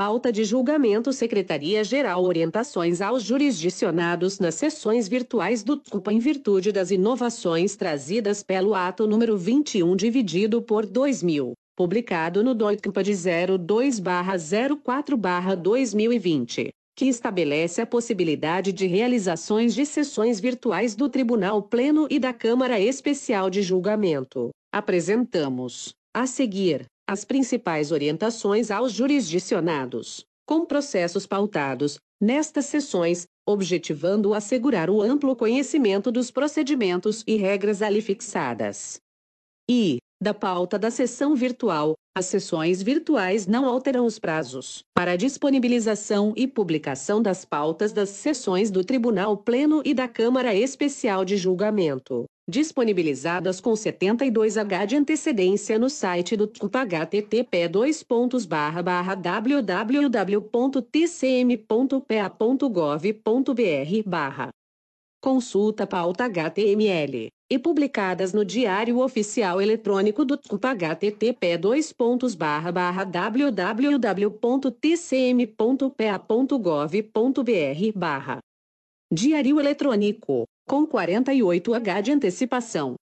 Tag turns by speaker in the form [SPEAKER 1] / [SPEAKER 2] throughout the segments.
[SPEAKER 1] Pauta de julgamento Secretaria-Geral Orientações aos jurisdicionados nas sessões virtuais do TCUPA em virtude das inovações trazidas pelo ato número 21 dividido por 2000, publicado no DOITCUPA de 02-04-2020, que estabelece a possibilidade de realizações de sessões virtuais do Tribunal Pleno e da Câmara Especial de Julgamento. Apresentamos, a seguir, as principais orientações aos jurisdicionados, com processos pautados, nestas sessões, objetivando assegurar o amplo conhecimento dos procedimentos e regras ali fixadas. E, da pauta da sessão virtual, as sessões virtuais não alteram os prazos. Para disponibilização e publicação das pautas das sessões do Tribunal Pleno e da Câmara Especial de Julgamento, disponibilizadas com 72H de antecedência no site do TUP http www.tcm.pa.gov.br consulta pauta HTML e publicadas no Diário Oficial Eletrônico do TUP http www.tcm.pa.gov.br Diário Eletrônico, com 48H de antecipação.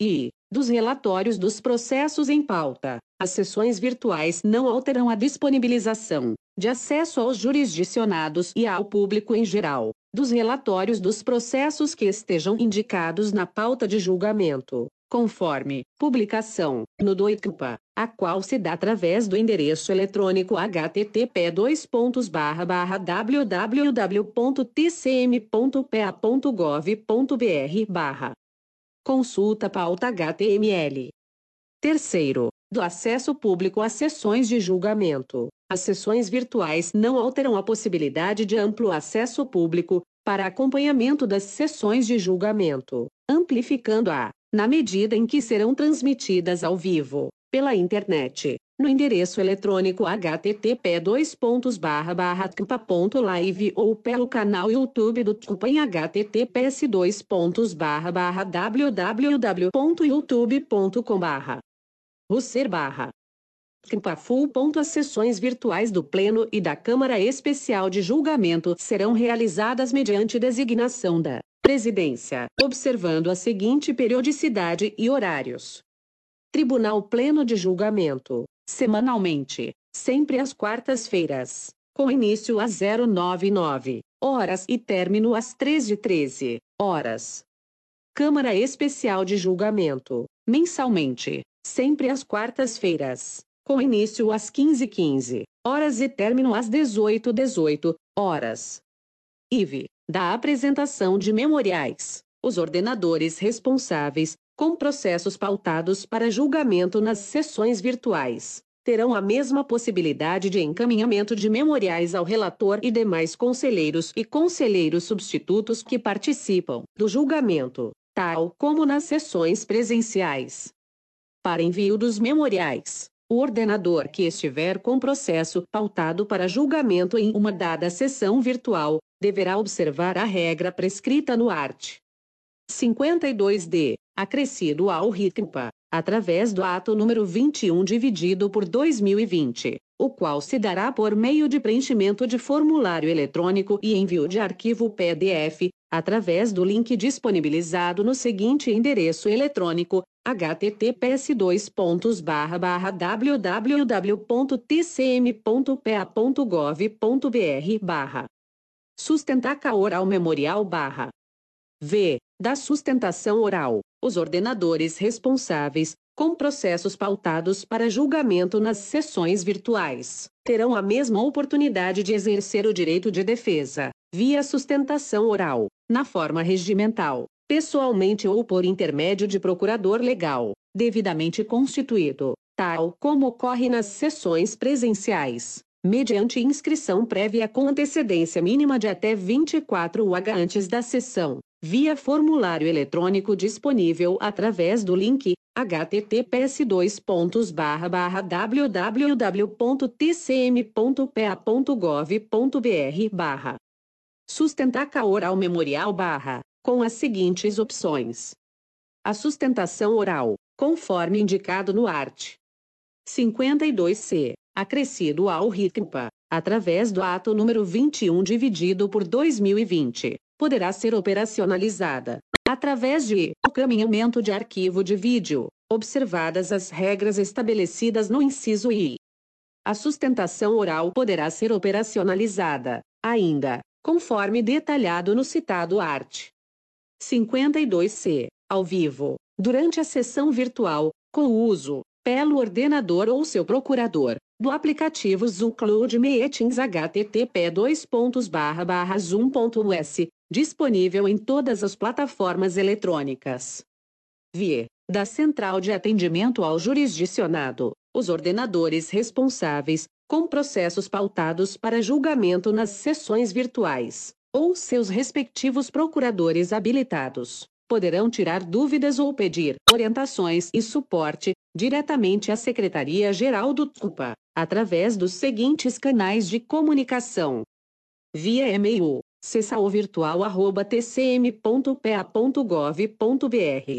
[SPEAKER 1] E, dos relatórios dos processos em pauta, as sessões virtuais não alteram a disponibilização de acesso aos jurisdicionados e ao público em geral, dos relatórios dos processos que estejam indicados na pauta de julgamento, conforme publicação no DOICPA, a qual se dá através do endereço eletrônico http www.tcm.pa.gov.br consulta pauta HTML. Terceiro, do acesso público às sessões de julgamento. As sessões virtuais não alteram a possibilidade de amplo acesso público para acompanhamento das sessões de julgamento, amplificando-a, na medida em que serão transmitidas ao vivo, pela internet, no endereço eletrônico http live ou pelo canal YouTube do TUPA em https www.youtube.com barra barra Full. As sessões virtuais do Pleno e da Câmara Especial de Julgamento serão realizadas mediante designação da Presidência, observando a seguinte periodicidade e horários. Tribunal Pleno de Julgamento, semanalmente, sempre às quartas-feiras, com início às 099 horas e término às 13h13 horas. Câmara Especial de Julgamento, mensalmente, sempre às quartas-feiras, com início às 15h15 horas e término às 18h18 horas. IV, da apresentação de memoriais, os ordenadores responsáveis, com processos pautados para julgamento nas sessões virtuais, terão a mesma possibilidade de encaminhamento de memoriais ao relator e demais conselheiros e conselheiros substitutos que participam do julgamento, tal como nas sessões presenciais. Para envio dos memoriais, o ordenador que estiver com processo pautado para julgamento em uma dada sessão virtual deverá observar a regra prescrita no art. 52D, acrescido ao RICMPA, através do ato número 21 dividido por 2020, o qual se dará por meio de preenchimento de formulário eletrônico e envio de arquivo PDF, através do link disponibilizado no seguinte endereço eletrônico https www.tcm.pa.gov.br barra Sustentaca oral memorial barra. V. Da sustentação oral, os ordenadores responsáveis, com processos pautados para julgamento nas sessões virtuais, terão a mesma oportunidade de exercer o direito de defesa, via sustentação oral, na forma regimental, pessoalmente ou por intermédio de procurador legal, devidamente constituído, tal como ocorre nas sessões presenciais, mediante inscrição prévia com antecedência mínima de até 24 UH antes da sessão, via formulário eletrônico disponível através do link https sustentaca oral memorial barra com as seguintes opções. A sustentação oral, conforme indicado no art. 52c, acrescido ao RICMPA, através do ato número 21 dividido por 2020, poderá ser operacionalizada através de encaminhamento de arquivo de vídeo, observadas as regras estabelecidas no inciso I. A sustentação oral poderá ser operacionalizada, ainda, conforme detalhado no citado art. 52c, ao vivo, durante a sessão virtual, com o uso, pelo ordenador ou seu procurador, do aplicativo Zoom Cloud Meetings http zoom.us, disponível em todas as plataformas eletrônicas. VIE, da Central de Atendimento ao Jurisdicionado, os ordenadores responsáveis, com processos pautados para julgamento nas sessões virtuais, ou seus respectivos procuradores habilitados, poderão tirar dúvidas ou pedir orientações e suporte diretamente à Secretaria-Geral do TCUPA, através dos seguintes canais de comunicação: via e-mail, cessaovirtual@tcm.pa.gov.br,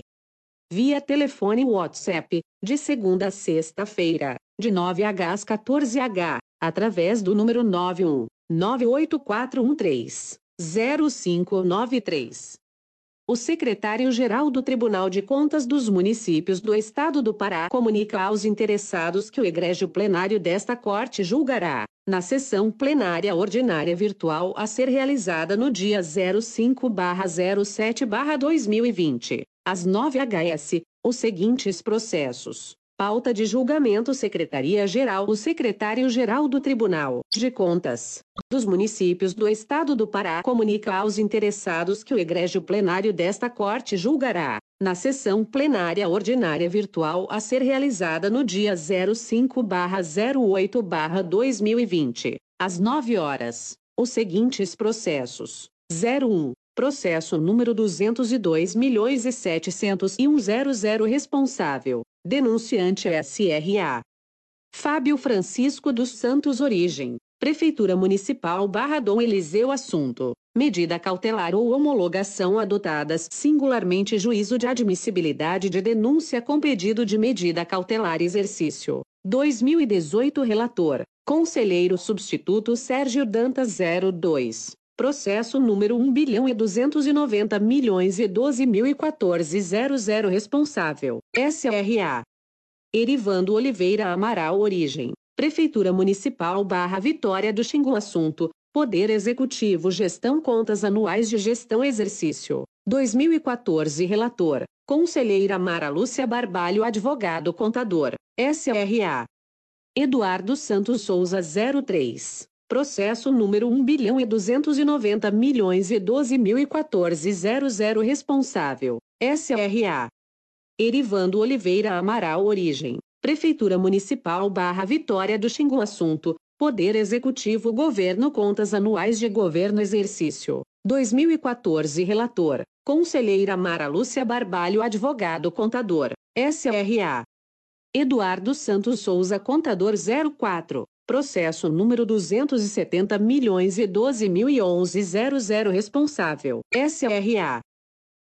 [SPEAKER 1] via telefone WhatsApp, de segunda a sexta-feira, de 9h às 14h, através do número 91 98413 0593. O secretário-geral do Tribunal de Contas dos Municípios do Estado do Pará comunica aos interessados que o egrégio plenário desta Corte julgará, na sessão plenária ordinária virtual a ser realizada no dia 05-07-2020, às 9 HS, os seguintes processos. Pauta de julgamento Secretaria-Geral O secretário-geral do Tribunal de Contas dos Municípios do Estado do Pará comunica aos interessados que o egrégio plenário desta Corte julgará, na sessão plenária ordinária virtual a ser realizada no dia 05-08-2020, às 9 horas, os seguintes processos: 01 Processo número 202.701.00 responsável. Denunciante SRA. Fábio Francisco dos Santos Origem. Prefeitura Municipal Barra Dom Eliseu Assunto. Medida cautelar ou homologação adotadas singularmente juízo de admissibilidade de denúncia com pedido de medida cautelar exercício. 2018 Relator. Conselheiro Substituto Sérgio Dantas 02. Processo número 1 bilhão e 290 milhões e 12 mil e 14 00 responsável, SRA. Erivando Oliveira Amaral Origem, Prefeitura Municipal Barra Vitória do Xingu Assunto, Poder Executivo Gestão Contas Anuais de Gestão Exercício, 2014 Relator, Conselheira Mara Lúcia Barbalho Advogado Contador, SRA. Eduardo Santos Souza 03. Processo número 1 bilhão e 290 milhões e 12 mil e 14 00 responsável, SRA. Erivando Oliveira Amaral Origem, Prefeitura Municipal Barra Vitória do Xingu Assunto, Poder Executivo Governo Contas Anuais de Governo Exercício, 2014 Relator, Conselheira Mara Lúcia Barbalho Advogado Contador, SRA. Eduardo Santos Souza Contador 04. Processo número 270 milhões e 12 mil e 11 00 responsável, SRA.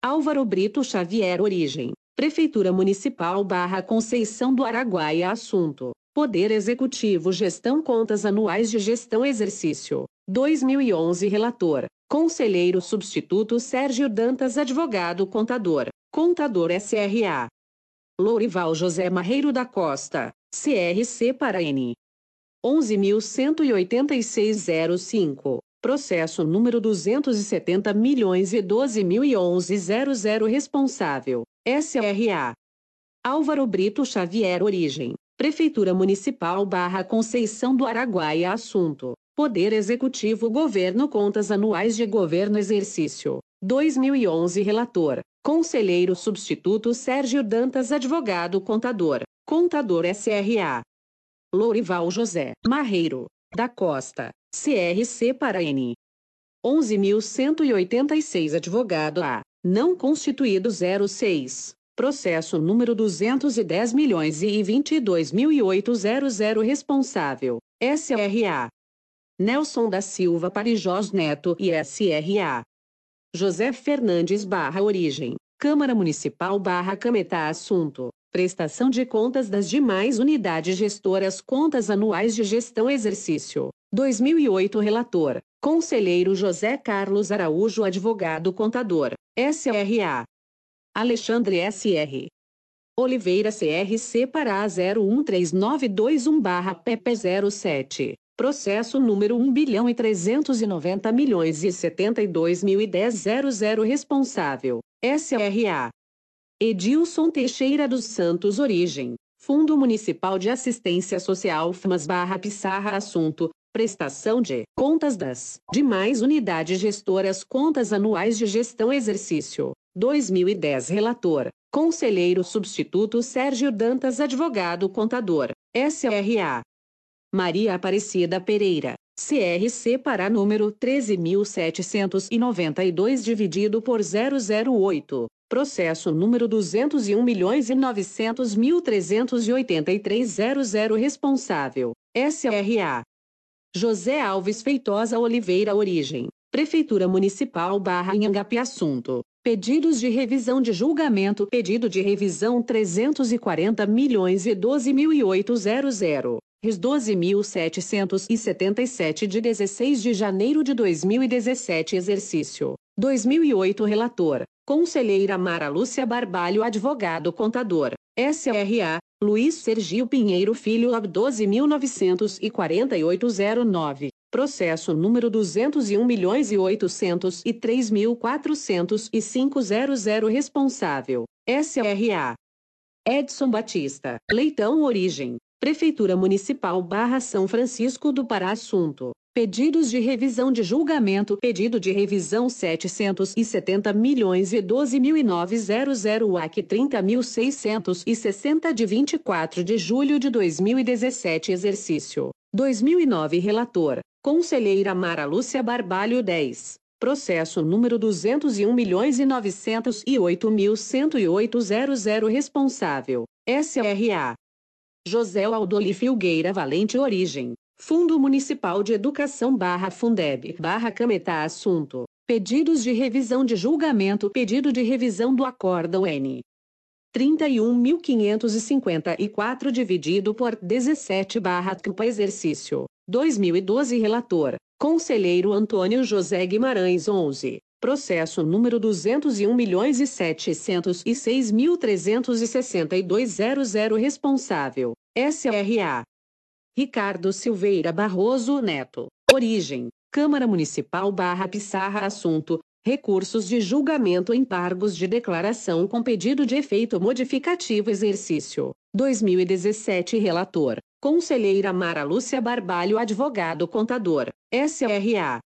[SPEAKER 1] Álvaro Brito Xavier Origem, Prefeitura Municipal barra Conceição do Araguaia Assunto, Poder Executivo Gestão Contas Anuais de Gestão Exercício, 2011 Relator, Conselheiro Substituto Sérgio Dantas Advogado Contador, Contador SRA. Lourival José Marreiro da Costa, CRC para N. 11.186.05. Processo número 270 milhões e 12 mil e 11 00 responsável, SRA. Álvaro Brito Xavier Origem, Prefeitura Municipal barra Conceição do Araguaia Assunto, Poder Executivo Governo Contas Anuais de Governo Exercício, 2011 Relator, Conselheiro Substituto Sérgio Dantas Advogado Contador, Contador SRA. Lourival José Marreiro, da Costa, CRC para N. 11.186 Advogado A, não constituído 06. Processo número 210 milhões e 22 mil e 800 responsável, SRA. Nelson da Silva Parijós Neto e SRA. José Fernandes barra Origem, Câmara Municipal barra Cametá Assunto, Prestação de contas das demais unidades gestoras Contas anuais de gestão exercício 2008 Relator: Conselheiro José Carlos Araújo Advogado Contador, SRA. Alexandre S.R. Oliveira CRC Pará 013921-PP07. Processo número 1 bilhão e 390 milhões e 72 mil e 10 00 Responsável, SRA. Edilson Teixeira dos Santos Origem. Fundo Municipal de Assistência Social FMAS barra Pissarra Assunto, prestação de contas das demais unidades gestoras contas anuais de gestão exercício 2010 relator conselheiro substituto Sérgio Dantas advogado contador SRA Maria Aparecida Pereira CRC para número 13792 dividido por 008 Processo número 201 milhões e 900 mil 383 00 responsável SRA José Alves Feitosa Oliveira Origem. Prefeitura Municipal Barra Inhangapi Assunto. Pedidos de revisão de julgamento. Pedido de revisão 340 milhões e 12 mil e 800. RIS 12.777 de 16 de janeiro de 2017 Exercício 2008 Relator Conselheira Mara Lúcia Barbalho Advogado Contador SRA Luiz Sergio Pinheiro Filho AB 12.94809. Processo número 201 milhões e 800 e 3.405.00 Responsável. SRA. Edson Batista. Leitão Origem. Prefeitura Municipal Barra São Francisco do Pará Assunto. Pedidos de revisão de julgamento. Pedido de revisão 770 milhões e 12 mil e 900 AC 30.660 de 24 de julho de 2017 Exercício. 2009 Relator. Conselheira Mara Lúcia Barbalho 10 Processo número 201 milhões e 908 mil 108 Responsável. SRA José Aldoli Filgueira Valente Origem Fundo Municipal de Educação barra Fundeb barra Cametá Assunto. Pedidos de revisão de julgamento Pedido de revisão do Acórdão N. 31.554 dividido por 17 barra CUPA Exercício. 2012 Relator. Conselheiro Antônio José Guimarães 11. Processo número 201 milhões e 706 mil 362 00 Responsável. SRA. Ricardo Silveira Barroso Neto. Origem: Câmara Municipal barra Pissarra Assunto: Recursos de julgamento embargos de declaração com pedido de efeito modificativo Exercício 2017 Relator: Conselheira Mara Lúcia Barbalho Advogado Contador, SRA.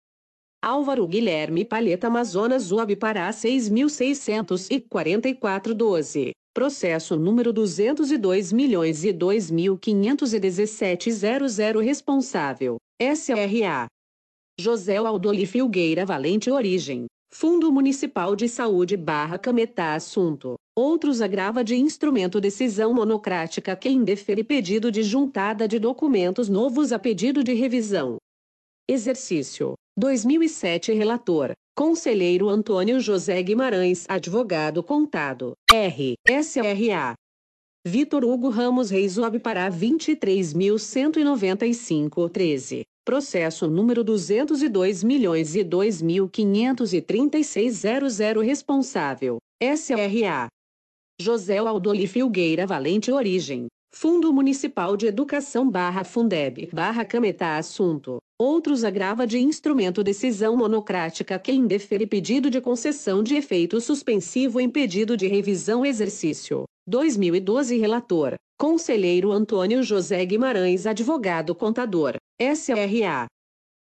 [SPEAKER 1] Álvaro Guilherme Palheta Amazonas UAB Pará 6644 12. Processo número 202 milhões e 2.517.00 Responsável, SRA. José Aldoli Filgueira Valente Origem. Fundo Municipal de Saúde barra Cametá Assunto. Outros agrava de instrumento decisão monocrática que indefere pedido de juntada de documentos novos a pedido de revisão. Exercício 2007 Relator Conselheiro Antônio José Guimarães, advogado contado, R. SRA. Vitor Hugo Ramos Reis Uab Pará 23.195 13. Processo número 202 milhões 2.536.00 Responsável, SRA. José Aldoli Filgueira Valente Origem. Fundo Municipal de Educação barra Fundeb barra Cametá Assunto. Outros agrava de instrumento decisão monocrática que indefere pedido de concessão de efeito suspensivo em pedido de revisão exercício. 2012 Relator. Conselheiro Antônio José Guimarães Advogado Contador. SRA.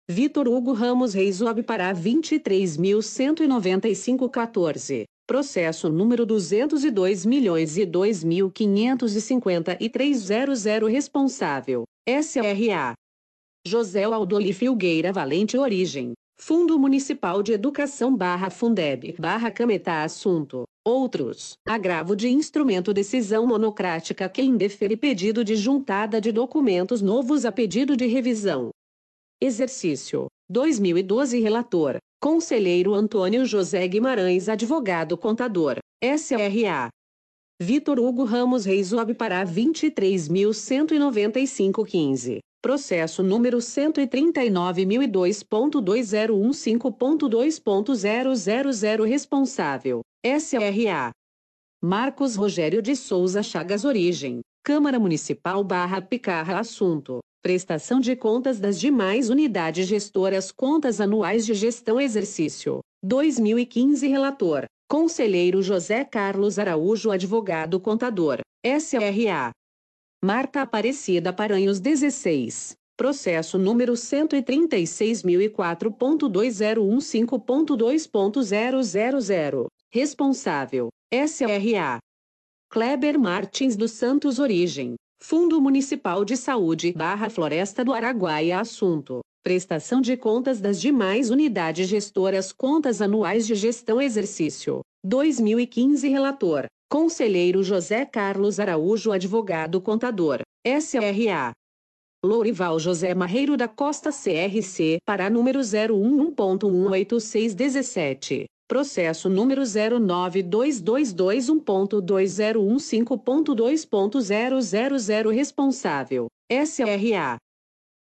[SPEAKER 1] Vitor Hugo Ramos Reis Ob Pará 23.195 14. Processo número 202 milhões e 2.553.00 Responsável. SRA. José Aldoli Filgueira Valente Origem. Fundo Municipal de Educação barra Fundeb barra Cametá Assunto. Outros. Agravo de instrumento decisão monocrática que indefere pedido de juntada de documentos novos a pedido de revisão. Exercício 2012 Relator Conselheiro Antônio José Guimarães Advogado Contador, SRA. Vitor Hugo Ramos Reis Pará 23.195 15. Processo número 139.002.2015.2.0000 responsável, SRA. Marcos Rogério de Souza Chagas Origem, Câmara Municipal barra Picarra Assunto, prestação de contas das demais unidades gestoras contas anuais de gestão exercício, 2015 Relator, Conselheiro José Carlos Araújo Advogado Contador, SRA. Marta Aparecida Paranhos 16. Processo número 136.004.2015.2.0000. Responsável: SRA. Kleber Martins dos Santos Origem. Fundo Municipal de Saúde barra Floresta do Araguaia Assunto. Prestação de contas das demais unidades gestoras Contas anuais de gestão exercício. 2015 Relator. Conselheiro José Carlos Araújo Advogado Contador, SRA. Lourival José Marreiro da Costa CRC, para número 011.18617. Processo número 0922221.2015.2.000 Responsável, SRA.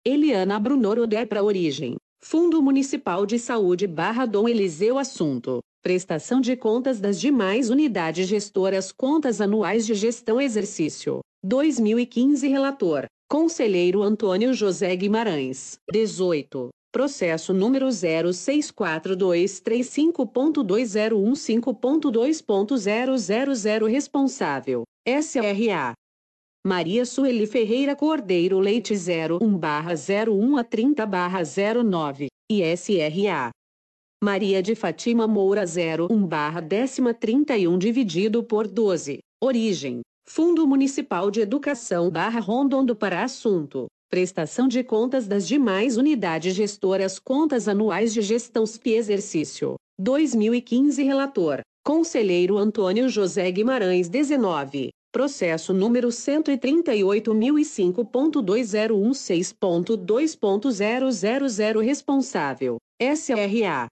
[SPEAKER 1] Eliana Brunoro Depra Origem. Fundo Municipal de Saúde barra Dom Eliseu Assunto. Prestação de contas das demais unidades gestoras Contas anuais de gestão exercício. 2015 Relator. Conselheiro Antônio José Guimarães. 18. Processo número 064235.2015.2.000 Responsável. SRA. Maria Sueli Ferreira Cordeiro Leite 01/01 a 30/09. ISRA. Maria de Fátima Moura 01 barra décima 31 dividido por 12. Origem. Fundo Municipal de Educação barra Rondondo para assunto. Prestação de contas das demais unidades gestoras Contas anuais de gestão SPI Exercício. 2015 Relator. Conselheiro Antônio José Guimarães 19. Processo número 138.005.2016.2.000 Responsável. SRA.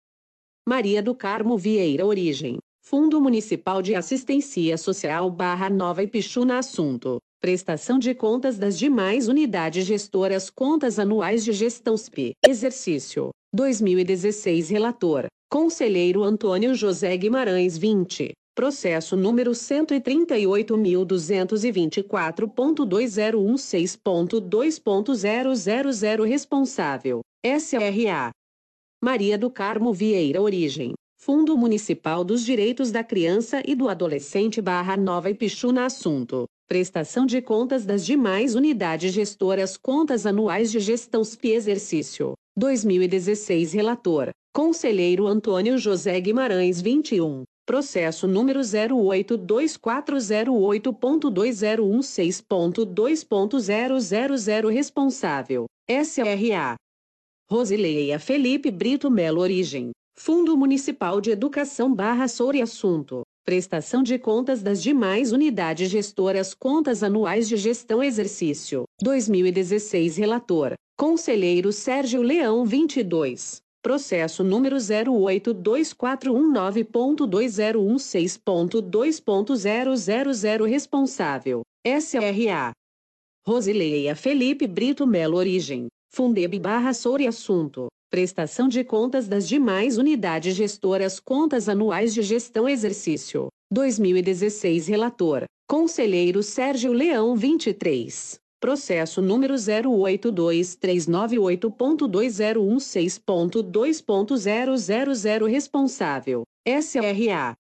[SPEAKER 1] Maria do Carmo Vieira Origem. Fundo Municipal de Assistência Social barra Nova Ipixuna Assunto. Prestação de contas das demais unidades gestoras Contas anuais de gestão SPI. Exercício. 2016 Relator. Conselheiro Antônio José Guimarães 20. Processo número 138.224.2016.2.000 Responsável. SRA. Maria do Carmo Vieira Origem. Fundo Municipal dos Direitos da Criança e do Adolescente barra Nova Ipixuna Assunto. Prestação de contas das demais unidades gestoras Contas anuais de gestão SPI Exercício. 2016 Relator. Conselheiro Antônio José Guimarães 21. Processo número 0824008.2016.2.000 Responsável. SRA. Rosileia Felipe Brito Melo Origem. Fundo Municipal de Educação barra Soure Assunto. Prestação de contas das demais unidades gestoras Contas anuais de gestão exercício. 2016 Relator. Conselheiro Sérgio Leão 22. Processo número 0824119.2016.2.000 Responsável. SRA. Rosileia Felipe Brito Melo Origem. Fundeb barra Soure Assunto. Prestação de contas das demais unidades gestoras Contas anuais de gestão exercício. 2016 Relator. Conselheiro Sérgio Leão 23. Processo número 0823988.2016.2.000 Responsável. SRA.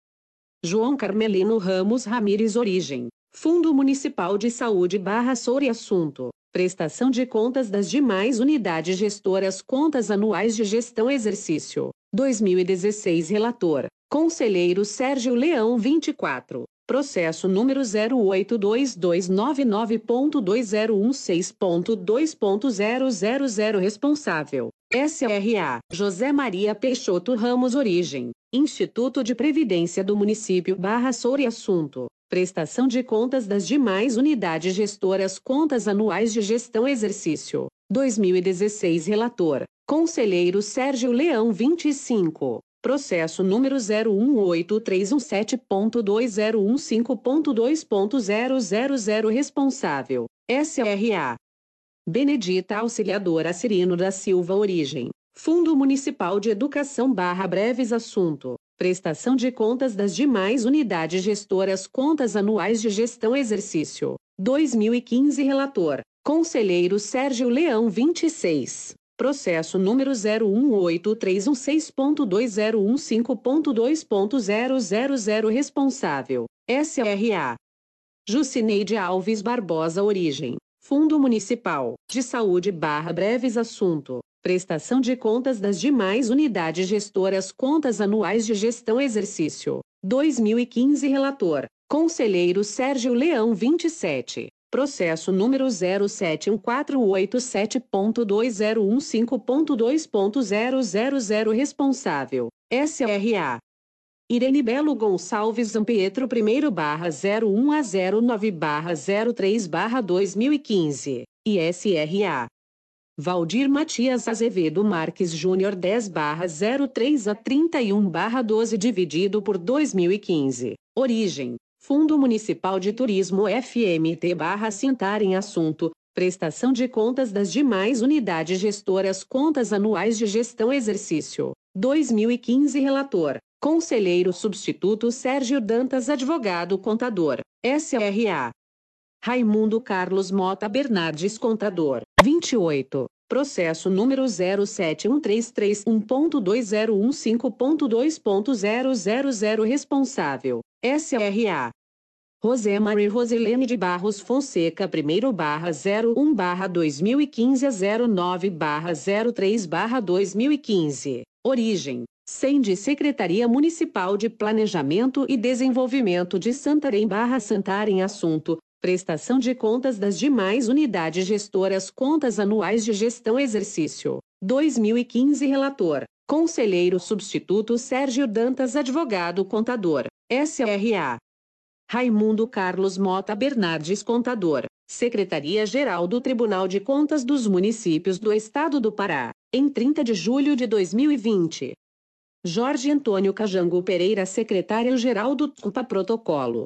[SPEAKER 1] João Carmelino Ramos Ramires Origem. Fundo Municipal de Saúde barra Soure Assunto. Prestação de contas das demais unidades gestoras Contas anuais de gestão exercício. 2016 Relator. Conselheiro Sérgio Leão 24. Processo número 0822999.2016.2.000 Responsável. SRA. José Maria Peixoto Ramos Origem. Instituto de Previdência do Município Barra Soure Assunto prestação de contas das demais unidades gestoras Contas anuais de gestão exercício. 2016 Relator. Conselheiro Sérgio Leão 25. Processo número 018317.2015.2.000 Responsável. SRA. Benedita Auxiliadora Cirino da Silva Origem. Fundo Municipal de Educação barra breves assunto. Prestação de contas das demais unidades gestoras contas anuais de gestão exercício. 2015 Relator. Conselheiro Sérgio Leão 26. Processo número 0183116.2015.2.000 Responsável. SRA. Jucineide Alves Barbosa Origem. Fundo Municipal de Saúde barra breves assunto. Prestação de contas das demais unidades gestoras contas anuais de gestão exercício. 2015 Relator. Conselheiro Sérgio Leão 27. Processo número 0714887.2015.200 Responsável. SRA. Irene Belo Gonçalves Zampietro 1 barra 01 a 09 barra 03 barra 2015, ISRA. Valdir Matias Azevedo Marques Júnior 10 barra 03 a 31 barra 12 dividido por 2015. Origem. Fundo Municipal de Turismo FMT barra Cintar em assunto. Prestação de contas das demais unidades gestoras contas anuais de gestão exercício. 2015 Relator. Conselheiro Substituto Sérgio Dantas Advogado Contador, SRA. Raimundo Carlos Mota Bernardes Contador, 28. Processo número 07133.1.2015.2.000 Responsável, SRA. Rosemary Rosilene de Barros Fonseca 1 barra 01 barra 2015 a 09 barra 03 barra 2015. Origem. SENDE Secretaria Municipal de Planejamento e Desenvolvimento de Santarém barra Santarém Assunto, prestação de contas das demais unidades gestoras contas anuais de gestão exercício. 2015 Relator. Conselheiro Substituto Sérgio Dantas Advogado Contador. SRA. Raimundo Carlos Mota Bernardes Contador. Secretaria-Geral do Tribunal de Contas dos Municípios do Estado do Pará. Em 30 de julho de 2020. Jorge Antônio Cajango Pereira Secretário-Geral do TUPA Protocolo.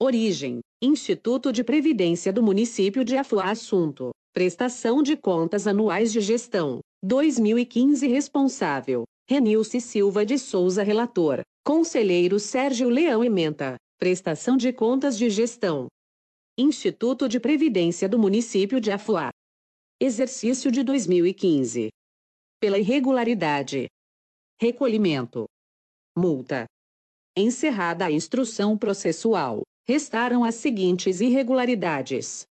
[SPEAKER 1] 201 milhões 780 mil 173 origem Instituto de Previdência do Município de Afuá assunto prestação de contas anuais de gestão 2015 responsável Renilce Silva de Souza relator Conselheiro Sérgio Leão Ementa Prestação de Contas de Gestão. Instituto de Previdência do Município de Afuá. Exercício de 2015. Pela irregularidade. Recolhimento. Multa. Encerrada a instrução processual, restaram as seguintes irregularidades: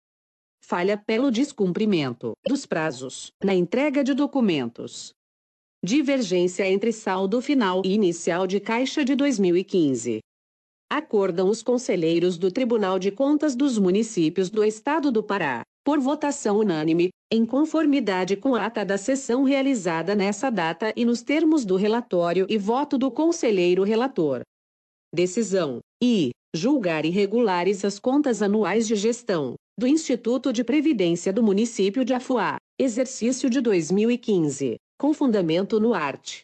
[SPEAKER 1] falha pelo descumprimento dos prazos na entrega de documentos. Divergência entre saldo final e inicial de caixa de 2015 acordam os conselheiros do Tribunal de Contas dos Municípios do Estado do Pará, por votação unânime, em conformidade com a ata da sessão realizada nessa data e nos termos do relatório e voto do conselheiro relator. Decisão: I. Julgar irregulares as contas anuais de gestão do Instituto de Previdência do Município de Afuá, exercício de 2015, com fundamento no art.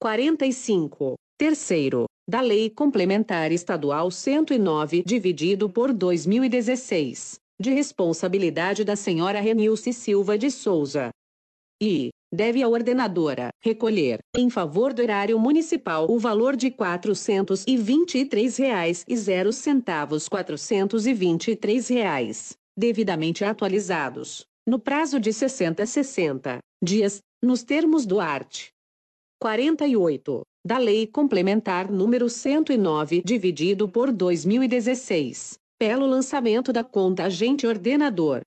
[SPEAKER 1] 45. Terceiro, da Lei Complementar Estadual 109, dividido por 2016, de responsabilidade da senhora Renilce Silva de Souza. E deve a ordenadora recolher, em favor do erário municipal, o valor de R$ 423,00 423 reais, devidamente atualizados, no prazo de 60 a 60 dias, nos termos do art. 48 da Lei Complementar número 109, dividido por 2016, pelo lançamento da conta agente ordenador.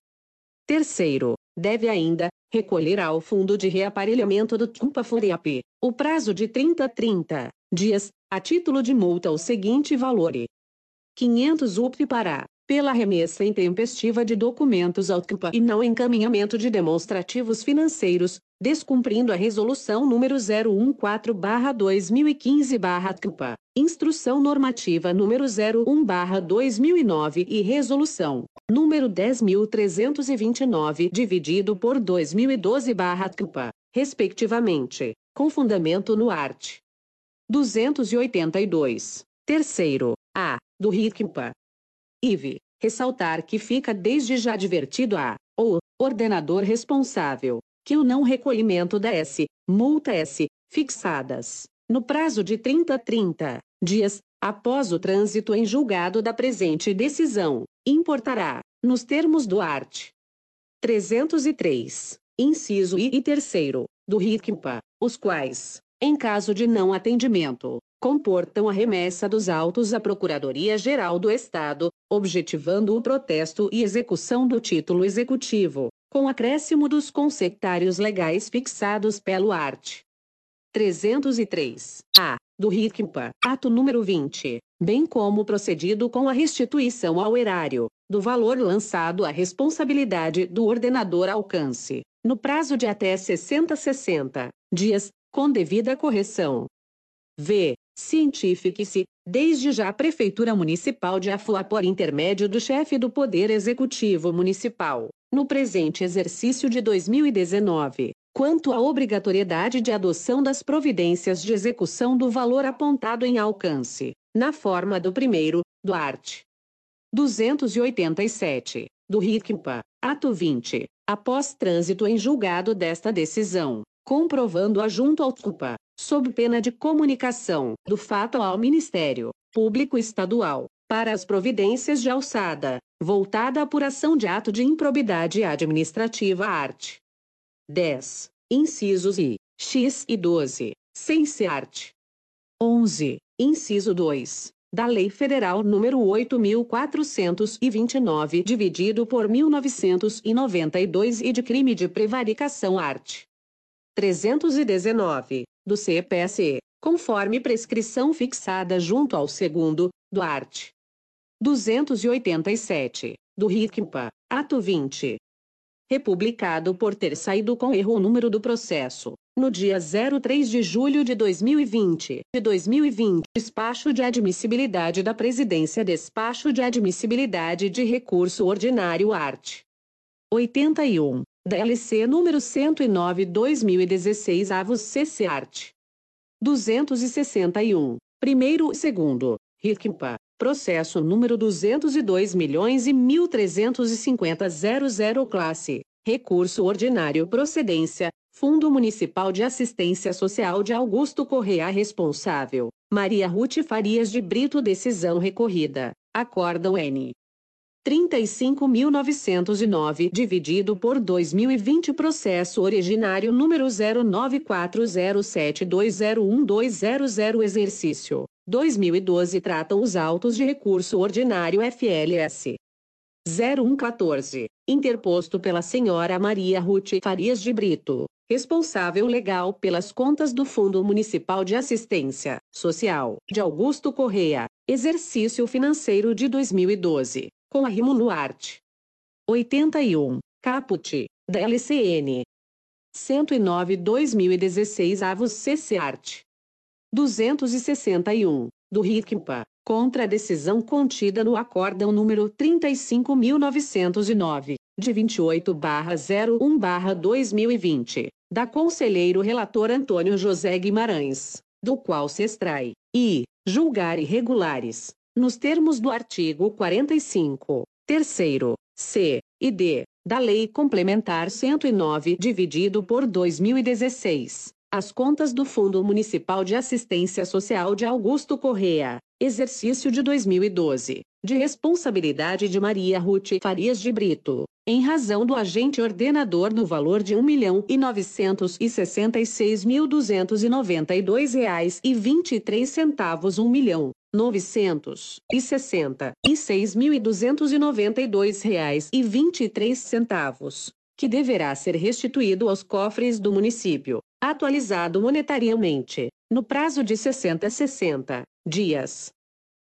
[SPEAKER 1] Terceiro, deve ainda recolher ao Fundo de Reaparelhamento do TUMPA FURIAP, o prazo de 30 a 30 dias, a título de multa o seguinte valor: 500 UP para pela remessa intempestiva de documentos ao CNPA e não encaminhamento de demonstrativos financeiros, descumprindo a Resolução número 014-2015-CNPA, Instrução Normativa número 01-2009 e Resolução número 10.329 dividido por 2012-CNPA, respectivamente, com fundamento no art. 282. Terceiro, a, do RICMPA. IV. Ressaltar que fica desde já advertido a, ou, ordenador responsável, que o não recolhimento da S, multa S, fixadas, no prazo de 30 a 30 dias, após o trânsito em julgado da presente decisão, importará, nos termos do art. 303, inciso I e terceiro, do RICMPA, os quais, em caso de não atendimento, comportam a remessa dos autos à Procuradoria-Geral do Estado, objetivando o protesto e execução do título executivo, com acréscimo dos consectários legais fixados pelo art. 303. A. Do RICMPA, ato número 20, bem como procedido com a restituição ao erário, do valor lançado à responsabilidade do ordenador alcance, no prazo de até 60 60 dias, com devida correção. V. Cientifique-se, desde já a Prefeitura Municipal de Afua por intermédio do chefe do Poder Executivo Municipal, no presente exercício de 2019, quanto à obrigatoriedade de adoção das providências de execução do valor apontado em alcance, na forma do primeiro, do art. 287, do RICMPA, ato 20, após trânsito em julgado desta decisão, comprovando a junto ao CUPA, sob pena de comunicação do fato ao Ministério Público Estadual, para as providências de alçada, voltada à apuração de ato de improbidade administrativa art. 10. Incisos I, X e 12, sem ser art. 11. Inciso 2. Da Lei Federal nº 8.429, dividido por 1992 e de crime de prevaricação art. 319, do CPSE, conforme prescrição fixada junto ao segundo, do art. 287, do RICMPA, ato 20. Republicado por ter saído com erro o número do processo, no dia 03 de julho de 2020, de 2020, despacho de admissibilidade da Presidência, despacho de admissibilidade de recurso ordinário art. 81, DLC número 109/2016 avos CC Art. 261. Primeiro e segundo. RICMPA. Processo número 202 milhões e 1350 classe. Recurso ordinário procedência. Fundo Municipal de Assistência Social de Augusto Correa responsável. Maria Ruth Farias de Brito decisão recorrida. Acórdão N. 35.909 dividido por 2020 processo originário número 094072012000 exercício 2012 tratam os autos de recurso ordinário FLS 0114 interposto pela senhora Maria Ruth Farias de Brito responsável legal pelas contas do Fundo Municipal de Assistência Social de Augusto Correia exercício financeiro de 2012 com a Rimo no Arte. 81. Caput, da LCN. 109-2016 Avos CC Art. 261, do RICMPA, contra a decisão contida no Acórdão número 35.909, de 28-01-2020, da Conselheiro Relator Antônio José Guimarães, do qual se extrai, e, julgar irregulares, nos termos do artigo 45, terceiro, c e d, da Lei Complementar 109, dividido por 2016, as contas do Fundo Municipal de Assistência Social de Augusto Correa, exercício de 2012, de responsabilidade de Maria Ruth Farias de Brito, em razão do agente ordenador no valor de R$ 1.966.292,23 1 milhão novecentos e sessenta e seis mil e duzentos e noventa e dois reais e vinte e três centavos, que deverá ser restituído aos cofres do município, atualizado monetariamente, no prazo de 60 a 60 dias.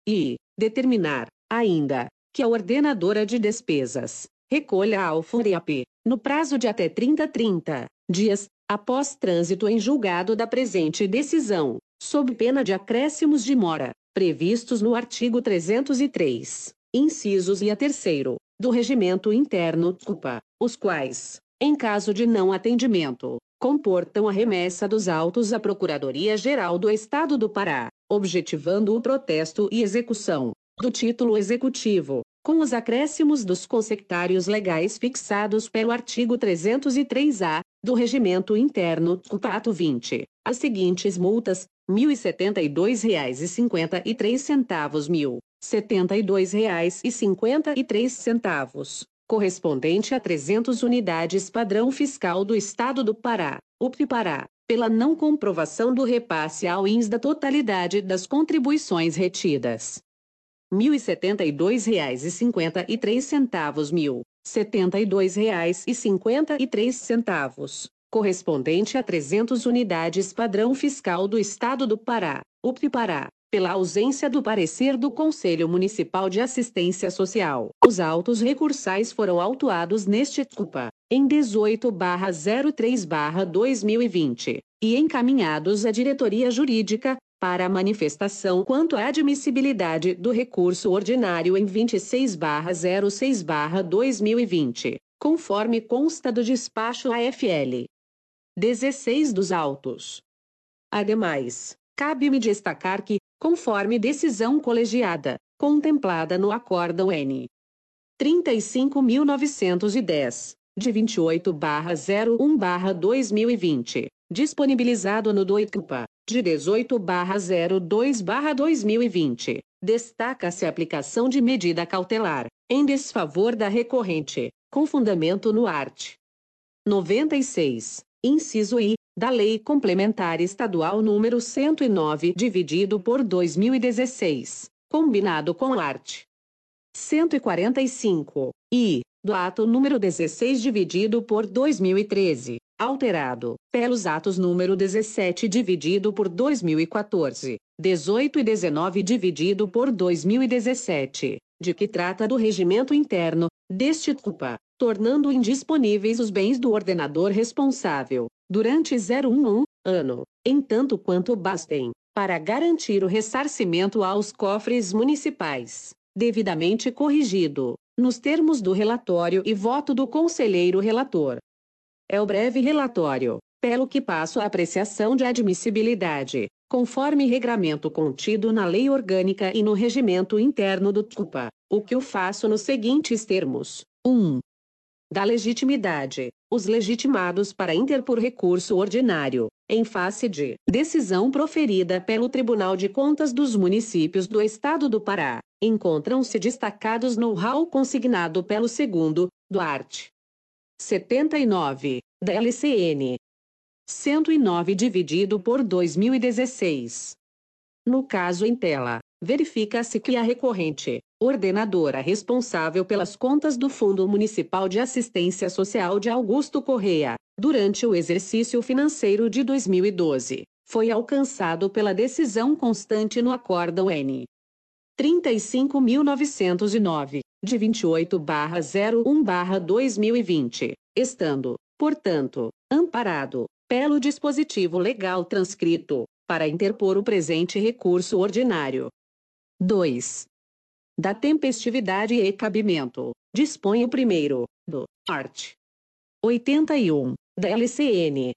[SPEAKER 1] E determinar, ainda, que a ordenadora de despesas recolha ao FURIAP, no prazo de até 30 30 dias, após trânsito em julgado da presente decisão, sob pena de acréscimos de mora, previstos no artigo 303, incisos e a terceiro, do Regimento Interno, CUPA, os quais, em caso de não atendimento, comportam a remessa dos autos à Procuradoria-Geral do Estado do Pará, objetivando o protesto e execução do título executivo, com os acréscimos dos consectários legais fixados pelo artigo 303-A do Regimento Interno, Pato 20. As seguintes multas: R$ 1.072,53 mil, R$ 72,53, correspondente a 300 unidades padrão fiscal do Estado do Pará, UPI-Pará, pela não comprovação do repasse ao INS da totalidade das contribuições retidas. R$ 1.072,53 mil, R$ 72,53, correspondente a 300 unidades padrão fiscal do Estado do Pará, UPI-Pará, pela ausência do parecer do Conselho Municipal de Assistência Social. Os autos recursais foram autuados neste CUPA, em 18-03-2020, e encaminhados à diretoria jurídica, para manifestação quanto à admissibilidade do recurso ordinário em 26-06-2020, conforme consta do despacho AFL. 16 dos autos. Ademais, cabe-me destacar que, conforme decisão colegiada, contemplada no Acórdão N. 35.910, de 28-01-2020, disponibilizado no DOICPA, de 18-02-2020, destaca-se a aplicação de medida cautelar, em desfavor da recorrente, com fundamento no art. 96, inciso I, da Lei Complementar Estadual número 109, dividido por 2016, combinado com art. 145, e, do ato número 16 dividido por 2013, alterado, pelos atos número 17 dividido por 2014, 18 e 19 dividido por 2017, de que trata do regimento interno, deste CUPA, tornando indisponíveis os bens do ordenador responsável, durante 011 ano, em tanto quanto bastem, para garantir o ressarcimento aos cofres municipais, devidamente corrigido, nos termos do relatório e voto do conselheiro relator, é o breve relatório, pelo que passo a apreciação de admissibilidade, conforme regramento contido na lei orgânica e no regimento interno do TUPA, o que o faço nos seguintes termos. 1. Da legitimidade, os legitimados para interpor recurso ordinário, em face de decisão proferida pelo Tribunal de Contas dos Municípios do Estado do Pará, encontram-se destacados no rol consignado pelo segundo, Duarte, 79, da LCN. 109 dividido por 2016. No caso em tela, verifica-se que a recorrente, ordenadora responsável pelas contas do Fundo Municipal de Assistência Social de Augusto Correia, durante o exercício financeiro de 2012, foi alcançado pela decisão constante no Acórdão N. 35.909, de 28-01-2020, estando, portanto, amparado, pelo dispositivo legal transcrito, para interpor o presente recurso ordinário. 2. Da tempestividade e cabimento, dispõe o primeiro, do art. 81, da LCN.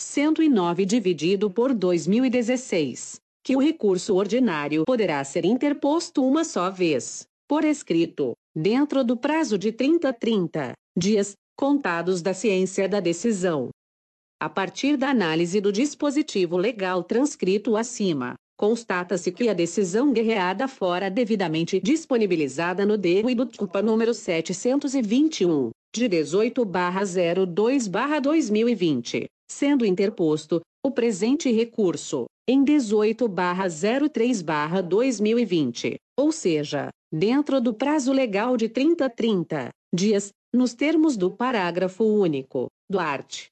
[SPEAKER 1] 109 dividido por 2016, que o recurso ordinário poderá ser interposto uma só vez, por escrito, dentro do prazo de 30 a 30 dias, contados da ciência da decisão. A partir da análise do dispositivo legal transcrito acima, constata-se que a decisão guerreada fora devidamente disponibilizada no DERO e do TUPA número 721, de 18-02-2020, sendo interposto, o presente recurso, em 18-03-2020, ou seja, dentro do prazo legal de 30 a 30 dias, nos termos do parágrafo único, do art.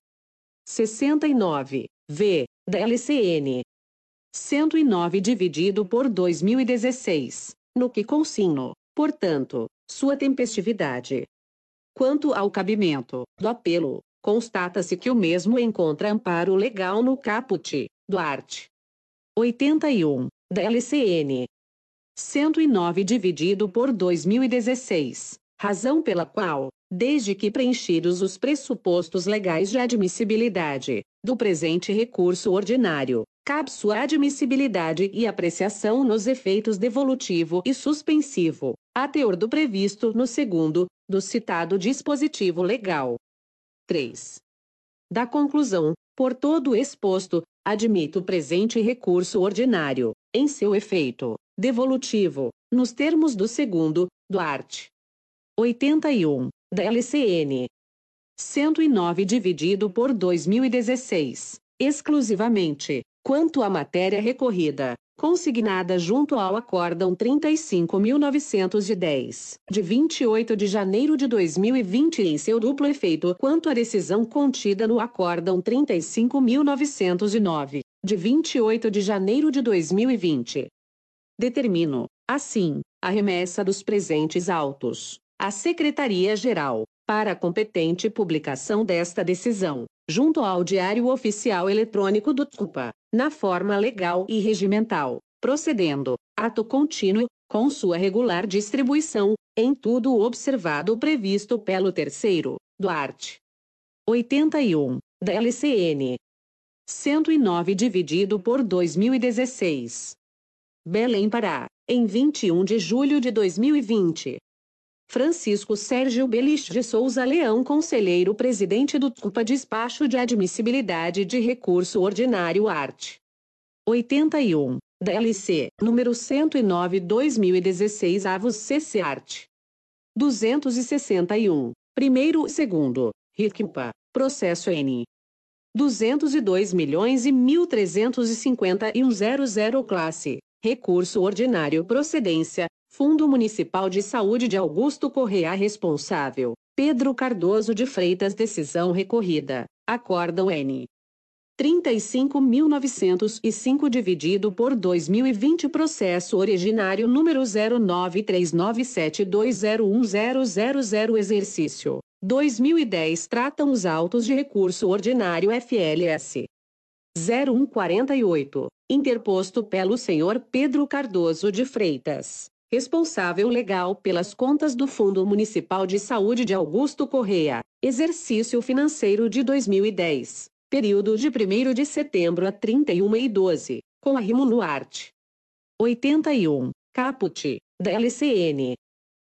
[SPEAKER 1] 69, v, da LCN. 109 dividido por 2016, no que consigno, portanto, sua tempestividade. Quanto ao cabimento do apelo, constata-se que o mesmo encontra amparo legal no caput do art. 81 da LCN 109 dividido por 2016, razão pela qual, desde que preenchidos os pressupostos legais de admissibilidade do presente recurso ordinário, cabe sua admissibilidade e apreciação nos efeitos devolutivo e suspensivo, a teor do previsto no segundo, do citado dispositivo legal. 3. Da conclusão, por todo exposto, admito o presente recurso ordinário, em seu efeito devolutivo, nos termos do segundo, do art. 81, da LCN. 109 dividido por 2016, exclusivamente, quanto à matéria recorrida, consignada junto ao Acórdão 35.910, de 28 de janeiro de 2020 em seu duplo efeito quanto à decisão contida no Acórdão 35.909, de 28 de janeiro de 2020. Determino, assim, a remessa dos presentes autos à Secretaria-Geral, para a competente publicação desta decisão, junto ao Diário Oficial Eletrônico do TUPA, na forma legal e regimental, procedendo, ato contínuo, com sua regular distribuição, em tudo observado previsto pelo terceiro, do art. 81, da LCN. 109 dividido por 2016. Belém Pará, em 21 de julho de 2020. Francisco Sérgio Belich de Souza Leão Conselheiro Presidente do TUPA Despacho de Admissibilidade de Recurso Ordinário Art. 81, DLC, número 109-2016 Avos CC Art. 261, primeiro e segundo, RICMPA, processo N. 202 milhões e 1.351.00 classe, Recurso ordinário procedência, Fundo Municipal de Saúde de Augusto Correa responsável, Pedro Cardoso de Freitas decisão recorrida, Acórdão N. 35.905 dividido por 2020 processo originário número 093972010000 exercício. 2010 tratam os autos de recurso ordinário FLS 0148 interposto pelo senhor Pedro Cardoso de Freitas, responsável legal pelas contas do Fundo Municipal de Saúde de Augusto Correia, exercício financeiro de 2010, período de 1 de setembro a 31 e 12, com arrimo no art. 81, caput, da LCN.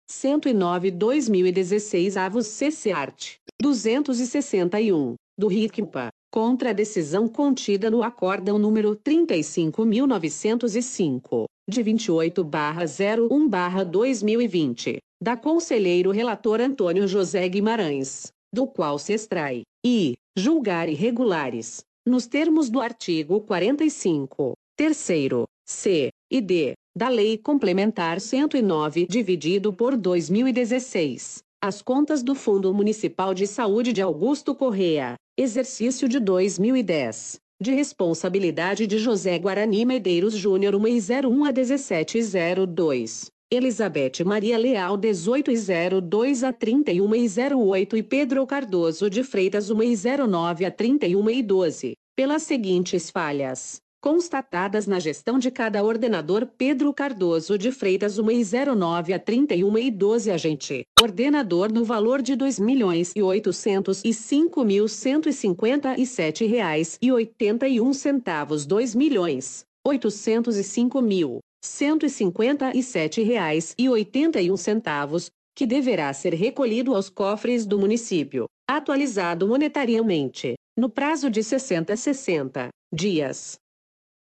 [SPEAKER 1] 109-2016 avos CC Art. 261, do RICMPA, contra a decisão contida no Acórdão número 35.905, de 28-01-2020, da Conselheiro Relator Antônio José Guimarães, do qual se extrai, e, julgar irregulares, nos termos do artigo 45, terceiro, c, e d, da Lei Complementar 109 dividido por 2016, as contas do Fundo Municipal de Saúde de Augusto Correa, exercício de 2010, de responsabilidade de José Guarani Medeiros Júnior 101 a 1702. Elizabeth Maria Leal 1802 a 31 e 08 Pedro Cardoso de Freitas 109 a 31 e 12, pelas seguintes falhas constatadas na gestão de cada ordenador Pedro Cardoso de Freitas 109 a 31 e 12 agente, ordenador no valor de 2.805.157 reais e 81 centavos 2.805.157 reais e 81 centavos, que deverá ser recolhido aos cofres do município, atualizado monetariamente, no prazo de 60 a 60 dias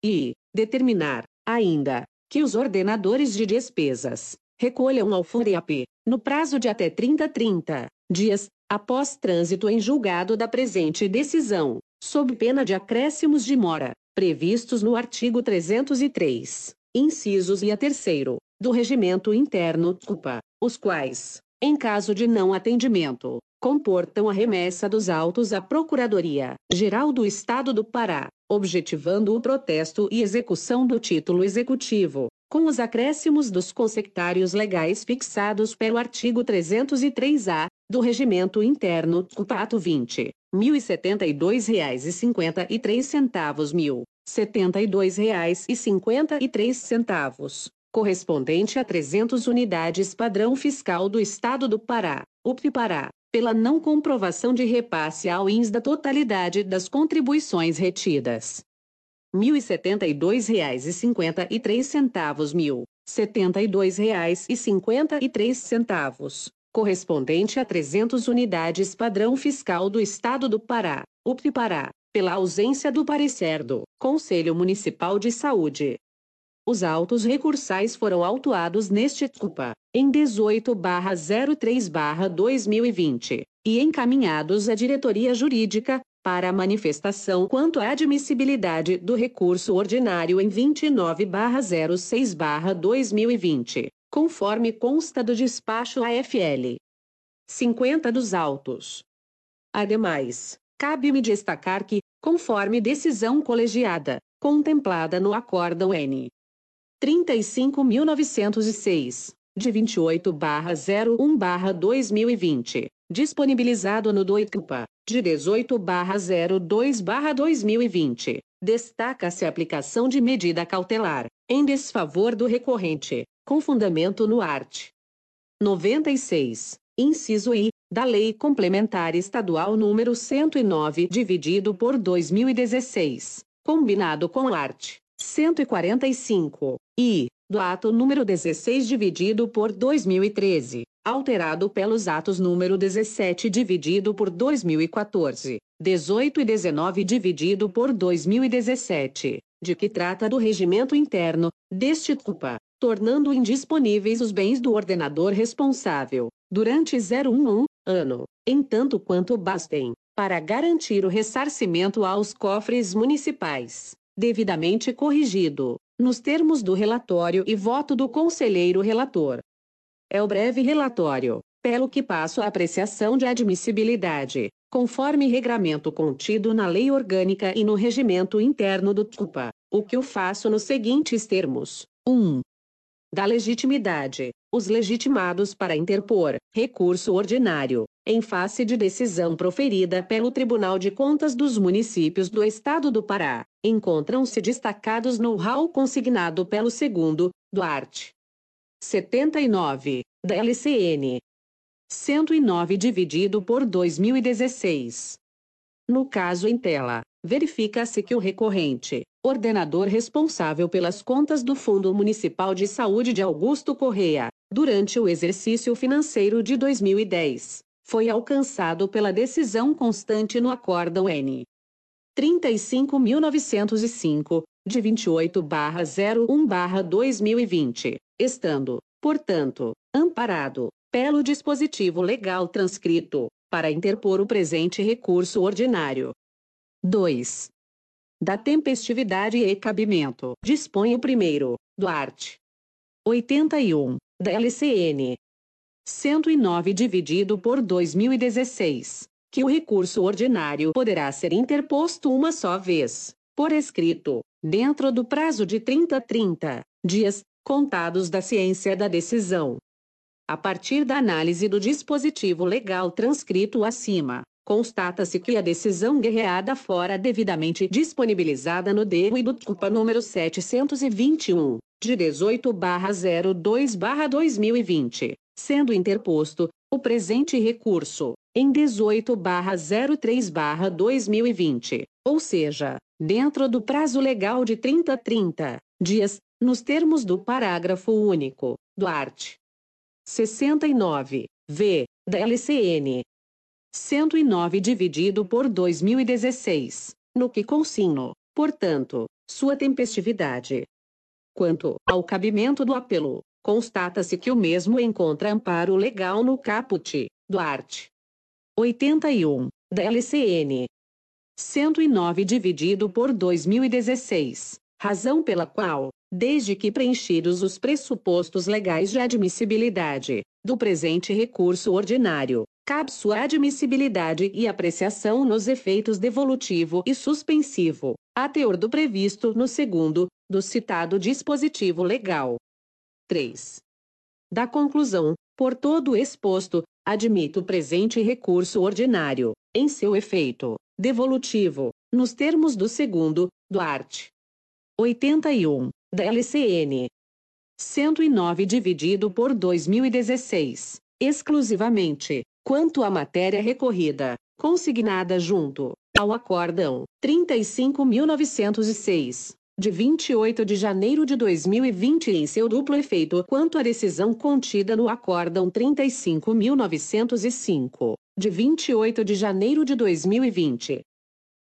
[SPEAKER 1] e determinar, ainda, que os ordenadores de despesas recolham ao FUREAP, no prazo de até 30 30 dias, após trânsito em julgado da presente decisão, sob pena de acréscimos de mora, previstos no artigo 303, incisos e a terceiro, do Regimento Interno CUPA, os quais, em caso de não atendimento, comportam a remessa dos autos à Procuradoria-Geral do Estado do Pará, objetivando o protesto e execução do título executivo, com os acréscimos dos consectários legais fixados pelo artigo 303-A do Regimento Interno, Pato 20, R$ 1.072,53 mil, R$ 72,53, correspondente a 300 unidades padrão fiscal do Estado do Pará, UPI-Pará, pela não comprovação de repasse ao INS da totalidade das contribuições retidas. R$ 1.072,53 mil, R$ 72,53, correspondente a 300 unidades padrão fiscal do Estado do Pará, UPI-Pará, pela ausência do parecer do Conselho Municipal de Saúde. Os autos recursais foram autuados neste CUPA, em 18-03-2020, e encaminhados à diretoria jurídica, para manifestação quanto à admissibilidade do recurso ordinário em 29-06-2020, conforme consta do despacho AFL 50 dos autos. Ademais, cabe-me destacar que, conforme decisão colegiada, contemplada no Acórdão N. 35.906, de 28-01-2020, disponibilizado no DOICPA, de 18-02-2020, destaca-se a aplicação de medida cautelar, em desfavor do recorrente, com fundamento no art. 96, inciso I, da Lei Complementar Estadual número 109, dividido por 2016, combinado com o art. 145, e, do ato número 16 dividido por 2013, alterado pelos atos número 17 dividido por 2014, 18 e 19 dividido por 2017, de que trata do regimento interno deste CUPA, tornando indisponíveis os bens do ordenador responsável, durante 011 ano, em tanto quanto bastem, para garantir o ressarcimento aos cofres municipais, devidamente corrigido, nos termos do relatório e voto do conselheiro relator, é o breve relatório, pelo que passo a apreciação de admissibilidade, conforme regramento contido na lei orgânica e no regimento interno do TUPA, o que eu faço nos seguintes termos. 1. Da legitimidade, os legitimados para interpor recurso ordinário, em face de decisão proferida pelo Tribunal de Contas dos Municípios do Estado do Pará, encontram-se destacados no rol consignado pelo segundo, Duarte, 79, da LCN. 109 dividido por 2016. No caso em tela, verifica-se que o recorrente, ordenador responsável pelas contas do Fundo Municipal de Saúde de Augusto Correia, durante o exercício financeiro de 2010, foi alcançado pela decisão constante no Acórdão N. 35.905, de 28-01-2020, estando, portanto, amparado, pelo dispositivo legal transcrito, para interpor o presente recurso ordinário. 2. Da tempestividade e cabimento, dispõe o primeiro, do art. 81, da LCN. 109 dividido por 2016, que o recurso ordinário poderá ser interposto uma só vez, por escrito, dentro do prazo de 30 a 30 dias, contados da ciência da decisão. A partir da análise do dispositivo legal transcrito acima, constata-se que a decisão guerreada fora devidamente disponibilizada no DERO e do TUPA número 721, de 18-02-2020, sendo interposto o presente recurso em 18-03-2020, ou seja, dentro do prazo legal de 30 a 30 dias, nos termos do parágrafo único, do art. 69, v, da LCN. 109 dividido por 2016, no que consigno, portanto, sua tempestividade. Quanto ao cabimento do apelo, constata-se que o mesmo encontra amparo legal no caput, do art. 81, da LCN. 109 dividido por 2016, razão pela qual, desde que preenchidos os pressupostos legais de admissibilidade do presente recurso ordinário, cabe sua admissibilidade e apreciação nos efeitos devolutivo e suspensivo, a teor do previsto no segundo, do citado dispositivo legal. 3. Da conclusão, por todo exposto, admito o presente recurso ordinário, em seu efeito devolutivo, nos termos do segundo, do art. 81, da LCN. 109 dividido por 2016, exclusivamente, quanto à matéria recorrida, consignada junto ao acórdão 35.906, de 28 de janeiro de 2020 em seu duplo efeito quanto à decisão contida no acórdão 35.905, de 28 de janeiro de 2020.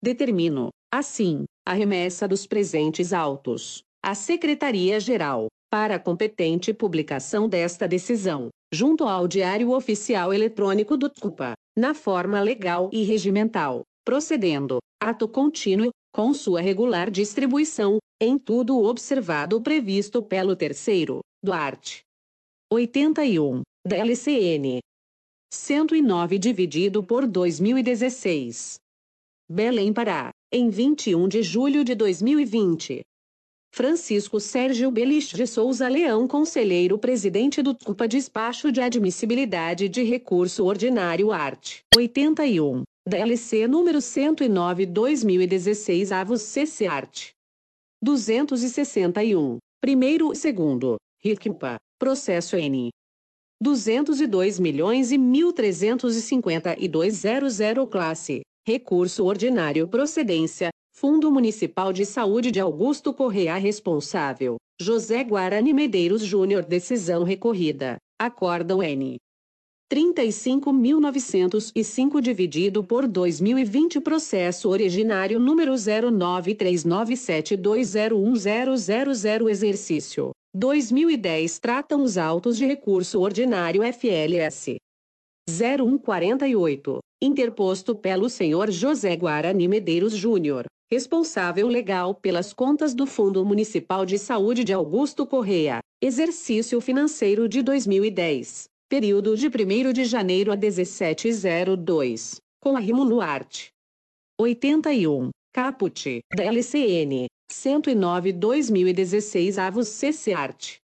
[SPEAKER 1] Determino, assim, a remessa dos presentes autos à Secretaria-Geral, para a competente publicação desta decisão, junto ao Diário Oficial Eletrônico do TCUPA, na forma legal e regimental, procedendo, ato contínuo, com sua regular distribuição, em tudo observado previsto pelo terceiro, do art. 81, da LCN. 109 dividido por 2016. Belém Pará, em 21 de julho de 2020. Francisco Sérgio Belich de Souza Leão Conselheiro Presidente do TUPA Despacho de Admissibilidade de Recurso Ordinário Art. 81. DLC número 109 2016 Avos CC Art. 261. Primeiro e segundo. RICMPA. Processo N. 202 milhões e 1.352.00 classe. Recurso ordinário procedência, Fundo Municipal de Saúde de Augusto Correa responsável, José Guarani Medeiros Júnior decisão recorrida, acórdão N. 35.905 dividido por 2020 processo originário número 093972010000 exercício. 2010 tratam os autos de recurso ordinário FLS 0148 interposto pelo senhor José Guarani Medeiros Júnior, responsável legal pelas contas do Fundo Municipal de Saúde de Augusto Correia, exercício financeiro de 2010, período de 1 de janeiro a 1702, com arrimo no art. 81, caput, da LCN, 109-2016 avos CC Art.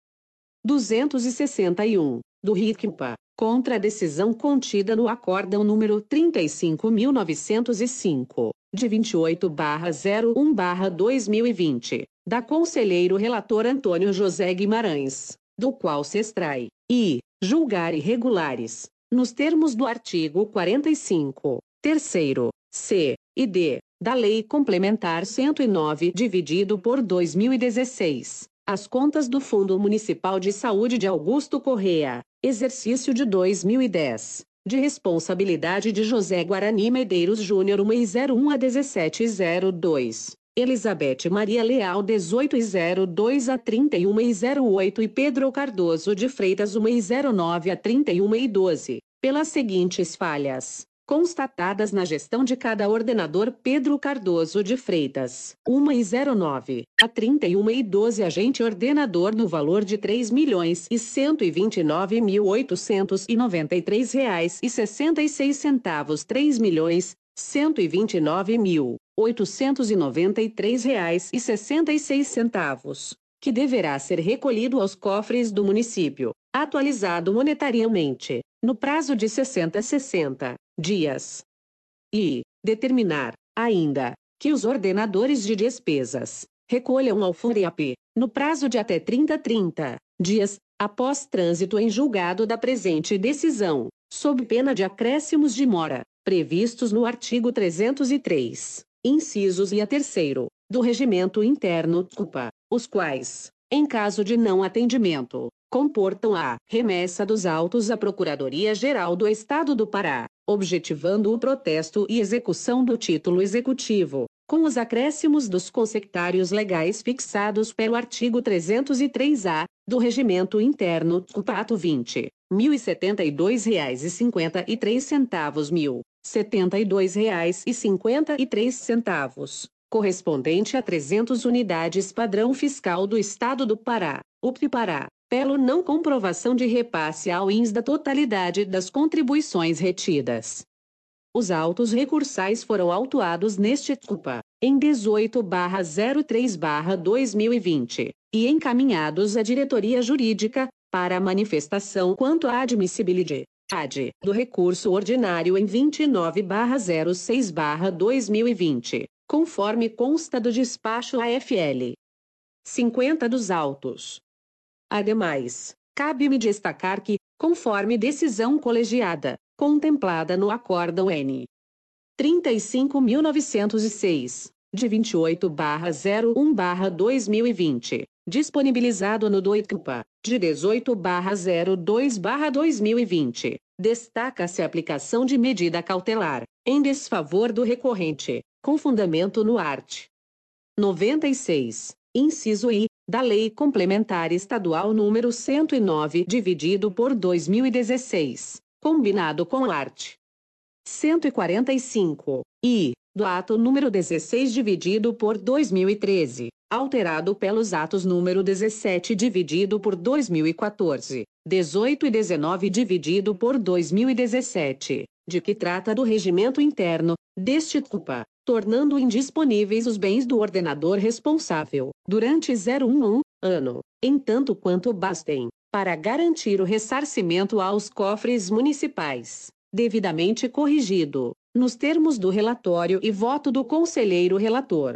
[SPEAKER 1] 261, do RICMPA, contra a decisão contida no Acórdão número 35.905, de 28-01-2020, da Conselheiro Relator Antônio José Guimarães, do qual se extrai, e, julgar irregulares, nos termos do artigo 45, terceiro, c, e d, da Lei Complementar 109 dividido por 2016, as contas do Fundo Municipal de Saúde de Augusto Correa, Exercício de 2010. De responsabilidade de José Guarani Medeiros Júnior 101 a 1702. Elizabeth Maria Leal 1802 a 31 e 08 e Pedro Cardoso de Freitas 109 a 31 e 12. Pelas seguintes falhas constatadas na gestão de cada ordenador Pedro Cardoso de Freitas, 1 e 09, a 31 e 12 agente ordenador no valor de R$ 3 milhões e 129 mil 893 reais e 66 centavos 3 milhões 129 mil 893 reais e 66 centavos, que deverá ser recolhido aos cofres do município, atualizado monetariamente, no prazo de 60 a 60 dias. E determinar, ainda, que os ordenadores de despesas recolham ao FURIAP, no prazo de até 30 30 dias, após trânsito em julgado da presente decisão, sob pena de acréscimos de mora, previstos no artigo 303, incisos e a terceiro, do Regimento Interno CUPA, os quais, em caso de não atendimento, comportam a remessa dos autos à Procuradoria-Geral do Estado do Pará, objetivando o protesto e execução do título executivo, com os acréscimos dos consectários legais fixados pelo artigo 303-A do Regimento Interno, Pato 20, R$ 1.072,53 mil, R$ 72,53, correspondente a 300 unidades padrão fiscal do Estado do Pará, UP Pará, pelo não comprovação de repasse ao INS da totalidade das contribuições retidas. Os autos recursais foram autuados neste CUPA, em 18-03-2020, e encaminhados à diretoria jurídica, para manifestação quanto à admissibilidade AD, do recurso ordinário em 29-06-2020, conforme consta do despacho AFL 50 dos autos. Ademais, cabe-me destacar que, conforme decisão colegiada, contemplada no Acórdão N. 35.906, de 28-01-2020, disponibilizado no DOICPA, de 18-02-2020, destaca-se a aplicação de medida cautelar, em desfavor do recorrente, com fundamento no art. 96, inciso I, da Lei Complementar Estadual número 109, dividido por 2016, combinado com art. 145, e, do ato número 16 dividido por 2013, alterado pelos atos número 17 dividido por 2014, 18 e 19 dividido por 2017, de que trata do regimento interno deste TUPA, tornando indisponíveis os bens do ordenador responsável durante 01 ano, em tanto quanto bastem para garantir o ressarcimento aos cofres municipais, devidamente corrigido, nos termos do relatório e voto do conselheiro relator.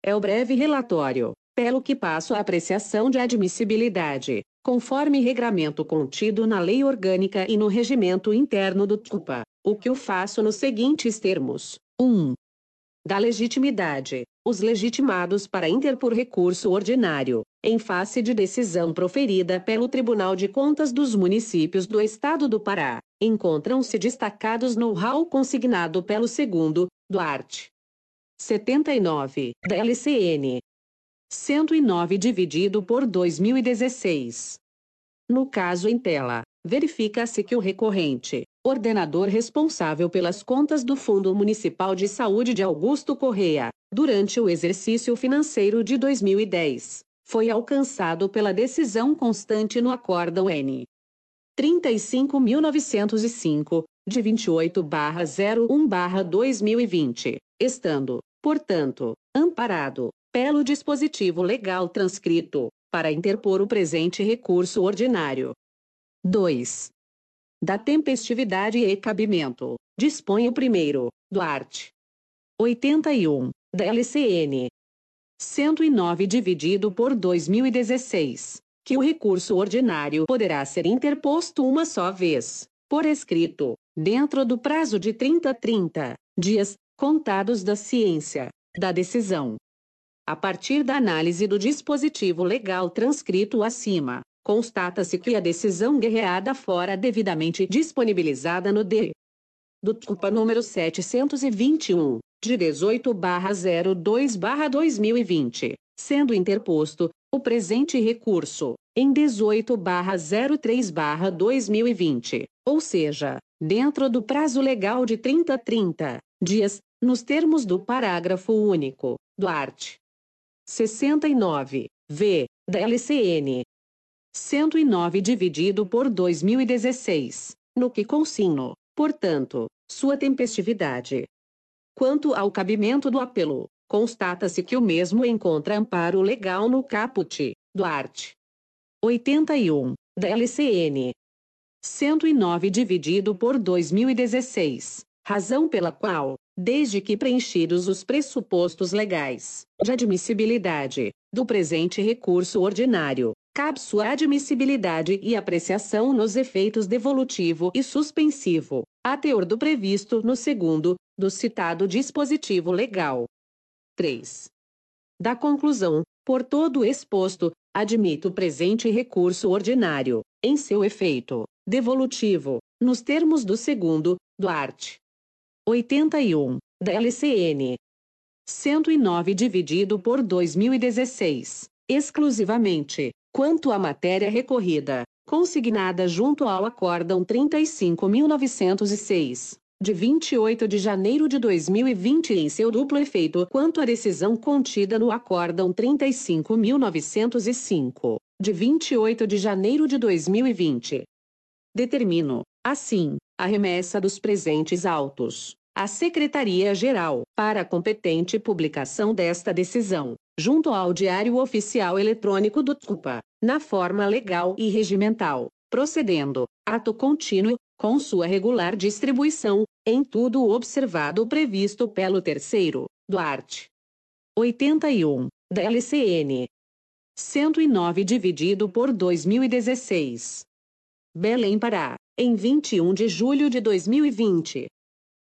[SPEAKER 1] É o breve relatório, pelo que passo a apreciação de admissibilidade, conforme regramento contido na lei orgânica e no regimento interno do TUPA, o que o faço nos seguintes termos. 1. Da legitimidade, os legitimados para interpor recurso ordinário, em face de decisão proferida pelo Tribunal de Contas dos Municípios do Estado do Pará, encontram-se destacados no hall consignado pelo segundo, Duarte. 79, da LCN. 109 dividido por 2016. No caso em tela, verifica-se que o recorrente, ordenador responsável pelas contas do Fundo Municipal de Saúde de Augusto Correia, durante o exercício financeiro de 2010, foi alcançado pela decisão constante no Acórdão N. 35.905, de 28-01-2020, estando, portanto, amparado, pelo dispositivo legal transcrito, para interpor o presente recurso ordinário. 2. Da tempestividade e cabimento, dispõe o primeiro, do art. 81, da LCN. 109 dividido por 2016 que o recurso ordinário poderá ser interposto uma só vez, por escrito, dentro do prazo de 30 a 30 dias, contados da ciência da decisão. A partir da análise do dispositivo legal transcrito acima, constata-se que a decisão guerreada fora devidamente disponibilizada no D. Do TUPA número 721, de 18-02-2020, sendo interposto, o presente recurso, em 18-03-2020, ou seja, dentro do prazo legal de 30 a 30 dias, nos termos do parágrafo único, do art. 69, v, da LCN. 109 dividido por 2016, no que consigno, portanto, sua tempestividade. Quanto ao cabimento do apelo, constata-se que o mesmo encontra amparo legal no caput do art. 81, da LCN. 109 dividido por 2016, razão pela qual, desde que preenchidos os pressupostos legais de admissibilidade do presente recurso ordinário, cabe sua admissibilidade e apreciação nos efeitos devolutivo e suspensivo, a teor do previsto no segundo, do citado dispositivo legal. 3. Da conclusão, por todo exposto, admito o presente recurso ordinário, em seu efeito devolutivo, nos termos do segundo, do art. 81, da LCN. 109 dividido por 2016, exclusivamente, quanto à matéria recorrida, consignada junto ao Acórdão 35.906, de 28 de janeiro de 2020 em seu duplo efeito quanto à decisão contida no Acórdão 35.905, de 28 de janeiro de 2020. Determino, assim, a remessa dos presentes autos, à Secretaria-Geral, para a competente publicação desta decisão, junto ao Diário Oficial Eletrônico do TCUPA, na forma legal e regimental, procedendo, ato contínuo, com sua regular distribuição, em tudo o observado previsto pelo terceiro, do art. 81, da LCN. 109 dividido por 2016. Belém Pará, em 21 de julho de 2020.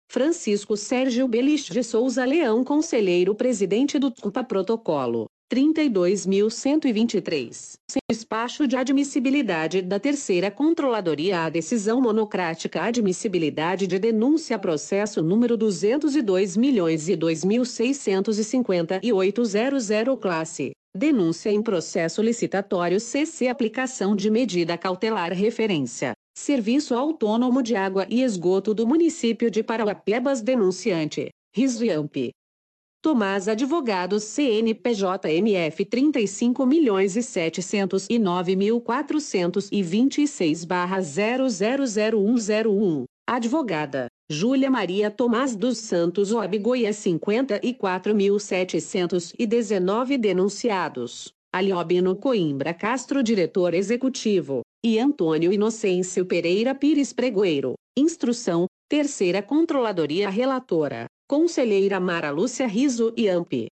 [SPEAKER 1] Francisco Sérgio Belich de Souza Leão Conselheiro Presidente do TUPA Protocolo 32.123. Despacho de admissibilidade da Terceira Controladoria à Decisão Monocrática Admissibilidade de Denúncia Processo número 202 milhões e classe. Denúncia em processo licitatório CC Aplicação de medida cautelar referência Serviço Autônomo de Água e Esgoto do Município de Parauapebas Denunciante, Risviamp. Tomás Advogados CNPJ MF 35 milhões e 709 mil 426 barra 000101. Advogada, Júlia Maria Tomás dos Santos OAB Goiás 54.719 denunciados. Aliobino Coimbra Castro Diretor Executivo e Antônio Inocêncio Pereira Pires Pregoeiro. Instrução, Terceira Controladoria Relatora, Conselheira Mara Lúcia Riso e AMP.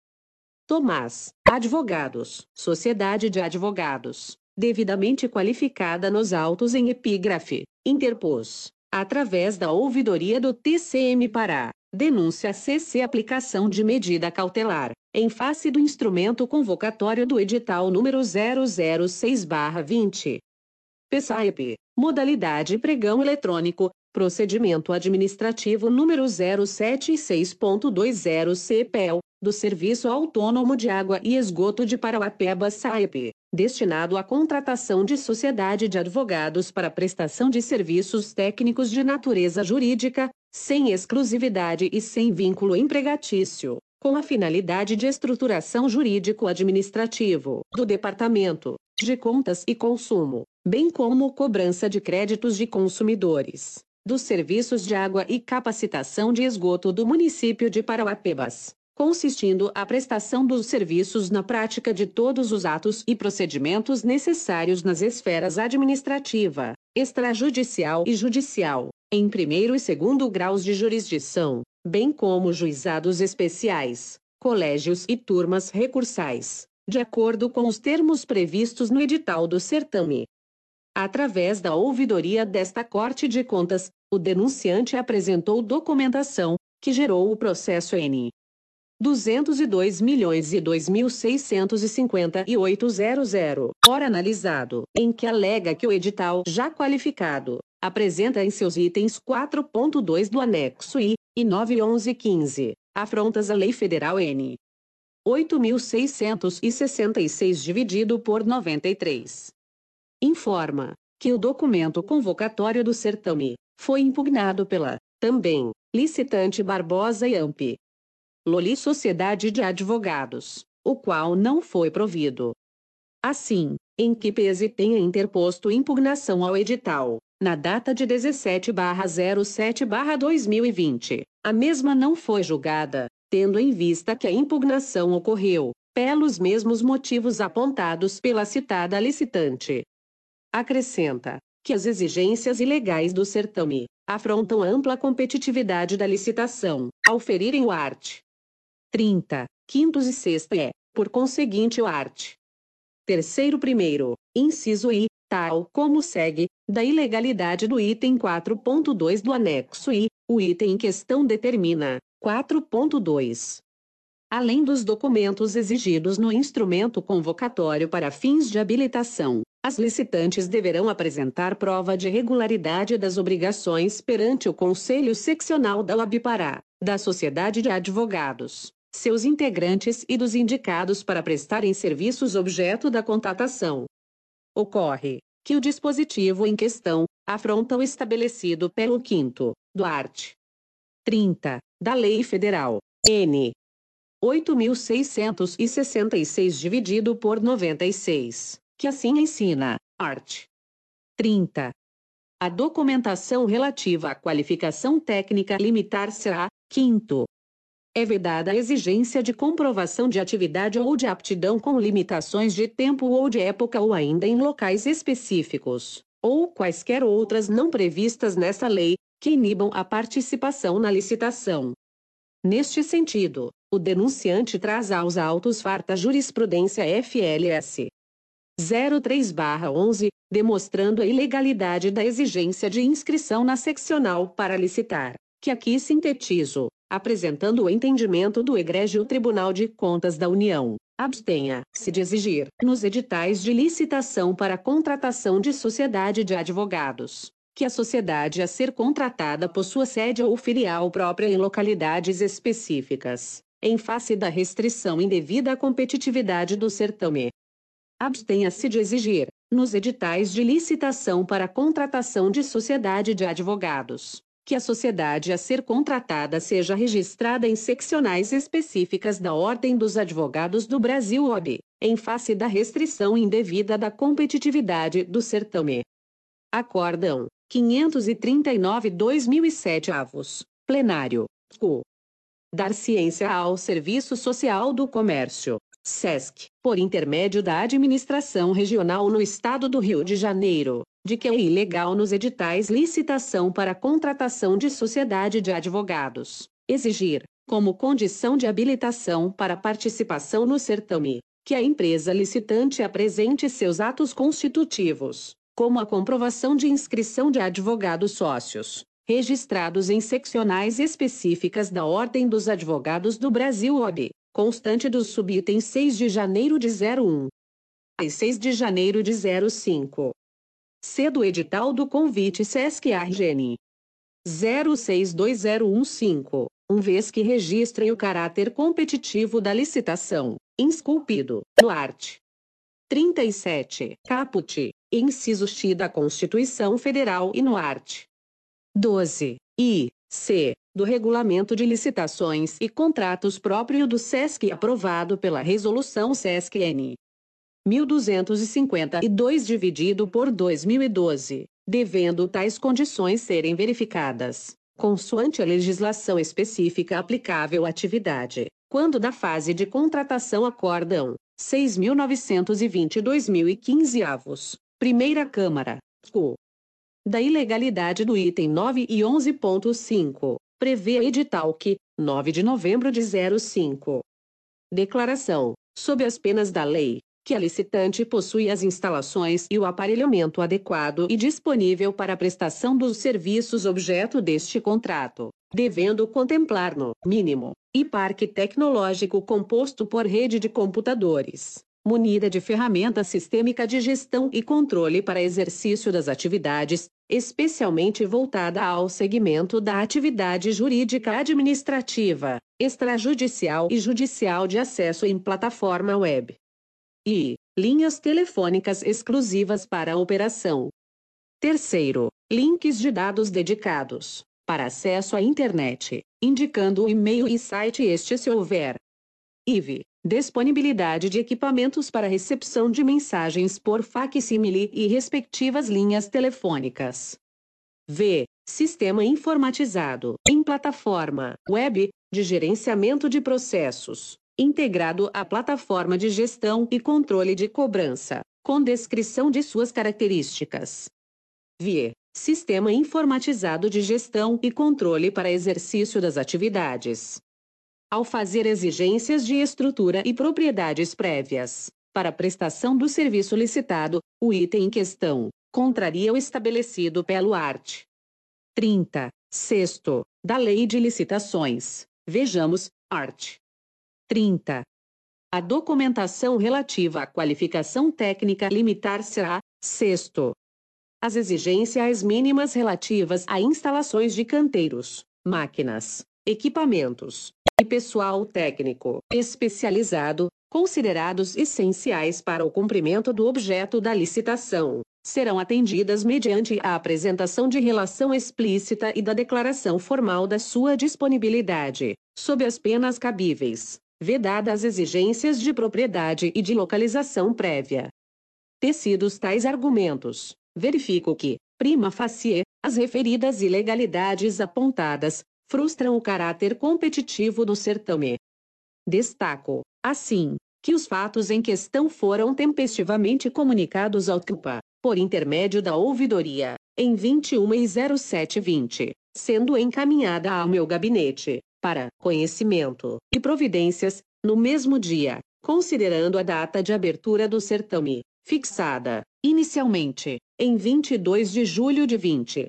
[SPEAKER 1] Tomás, Advogados, Sociedade de Advogados, devidamente qualificada nos autos em epígrafe, interpôs, através da ouvidoria do TCM Pará, denúncia CC aplicação de medida cautelar, em face do instrumento convocatório do edital número 006-20, PSAEP, modalidade pregão eletrônico, procedimento administrativo número 076.20 CPEL, do Serviço Autônomo de Água e Esgoto de Parauapeba SAEP, destinado à contratação de sociedade de advogados para prestação de serviços técnicos de natureza jurídica, sem exclusividade e sem vínculo empregatício, com a finalidade de estruturação jurídico-administrativo do Departamento de Contas e Consumo, bem como cobrança de créditos de consumidores, dos serviços de água e capacitação de esgoto do município de Parauapebas, consistindo a prestação dos serviços na prática de todos os atos e procedimentos necessários nas esferas administrativa, extrajudicial e judicial, em primeiro e segundo graus de jurisdição, bem como juizados especiais, colégios e turmas recursais, de acordo com os termos previstos no edital do certame. Através da ouvidoria desta Corte de Contas, o denunciante apresentou documentação, que gerou o processo N. 202 milhões e 2.658.00, ora analisado, em que alega que o edital já qualificado apresenta em seus itens 4.2 do anexo I e 9.11.15 afrontas à Lei Federal N. 8.666 dividido por 93 informa que o documento convocatório do certame foi impugnado pela, também, licitante Barbosa e Amp. Loli Sociedade de Advogados, o qual não foi provido. Assim, em que pese tenha interposto impugnação ao edital, na data de 17-07-2020, a mesma não foi julgada, tendo em vista que a impugnação ocorreu, pelos mesmos motivos apontados pela citada licitante, Acrescenta que as exigências ilegais do certame afrontam a ampla competitividade da licitação, ao ferirem o art. 30, quintos e sexta é, por conseguinte o art. Terceiro primeiro, inciso I, tal como segue, da ilegalidade do item 4.2 do anexo I, o item em questão determina 4.2. Além dos documentos exigidos no instrumento convocatório para fins de habilitação, as licitantes deverão apresentar prova de regularidade das obrigações perante o Conselho Seccional da UAB Pará, da Sociedade de Advogados, seus integrantes e dos indicados para prestarem serviços objeto da contratação. Ocorre que o dispositivo em questão afronta o estabelecido pelo 5 do art. 30 da Lei Federal N 8666 dividido por 96 que assim ensina. Art. 30. A documentação relativa à qualificação técnica limitar-se-á, quinto, é vedada a exigência de comprovação de atividade ou de aptidão com limitações de tempo ou de época ou ainda em locais específicos, ou quaisquer outras não previstas nesta lei, que inibam a participação na licitação. Neste sentido, o denunciante traz aos autos farta jurisprudência FLS 03/11, demonstrando a ilegalidade da exigência de inscrição na seccional para licitar, que aqui sintetizo, apresentando o entendimento do Egrégio Tribunal de Contas da União. Abstenha-se de exigir, nos editais de licitação para contratação de sociedade de advogados, que a sociedade a ser contratada possua sede ou filial própria em localidades específicas, em face da restrição indevida à competitividade do certame. Abstenha-se de exigir, nos editais de licitação para contratação de sociedade de advogados, que a sociedade a ser contratada seja registrada em seccionais específicas da Ordem dos Advogados do Brasil OB, em face da restrição indevida da competitividade do certame. Acórdão 539-2007 avos, plenário, CU. Dar ciência ao Serviço Social do Comércio, SESC, por intermédio da Administração Regional no Estado do Rio de Janeiro, de que é ilegal nos editais licitação para contratação de sociedade de advogados, exigir, como condição de habilitação para participação no certame, que a empresa licitante apresente seus atos constitutivos, como a comprovação de inscrição de advogados sócios, registrados em seccionais específicas da Ordem dos Advogados do Brasil OB, constante dos subitens 6 de janeiro de 01 e 6 de janeiro de 05 C do edital do convite SESC ARGN 062015, um vez que registrem o caráter competitivo da licitação, esculpido, no art. 37, caput, inciso X da Constituição Federal e no art. 12, I, C, do Regulamento de Licitações e Contratos próprio do SESC aprovado pela Resolução SESC-N. 1252 dividido por 2012, devendo tais condições serem verificadas, consoante a legislação específica aplicável à atividade, quando da fase de contratação acordam 6.920-2015 avos, Primeira Câmara, CU. Da ilegalidade do item 9 e 11.5, prevê edital que, 9 de novembro de 05. Declaração, sob as penas da lei, que a licitante possui as instalações e o aparelhamento adequado e disponível para a prestação dos serviços objeto deste contrato, devendo contemplar no mínimo e parque tecnológico composto por rede de computadores, munida de ferramenta sistêmica de gestão e controle para exercício das atividades, especialmente voltada ao segmento da atividade jurídica administrativa, extrajudicial e judicial de acesso em plataforma web e linhas telefônicas exclusivas para a operação. Terceiro, links de dados dedicados para acesso à internet, indicando o e-mail e site este se houver. IV. Disponibilidade de equipamentos para recepção de mensagens por facsimile e respectivas linhas telefônicas. V. Sistema informatizado, em plataforma web, de gerenciamento de processos, integrado à plataforma de gestão e controle de cobrança, com descrição de suas características. VIE Sistema informatizado de gestão e controle para exercício das atividades. Ao fazer exigências de estrutura e propriedades prévias para prestação do serviço licitado, o item em questão contraria o estabelecido pelo art. 30, sexto, da Lei de Licitações. Vejamos, art. 30. A documentação relativa à qualificação técnica limitar-se-á, sexto, as exigências mínimas relativas a instalações de canteiros, máquinas, equipamentos e pessoal técnico especializado, considerados essenciais para o cumprimento do objeto da licitação, serão atendidas mediante a apresentação de relação explícita e da declaração formal da sua disponibilidade, sob as penas cabíveis vedadas exigências de propriedade e de localização prévia. Tecidos tais argumentos, verifico que, prima facie, as referidas ilegalidades apontadas frustram o caráter competitivo do certame. Destaco, assim, que os fatos em questão foram tempestivamente comunicados ao CUPA, por intermédio da ouvidoria, em 21 e 0720, sendo encaminhada ao meu gabinete, para conhecimento e providências, no mesmo dia, considerando a data de abertura do certame, fixada, inicialmente, em 22 de julho de 20.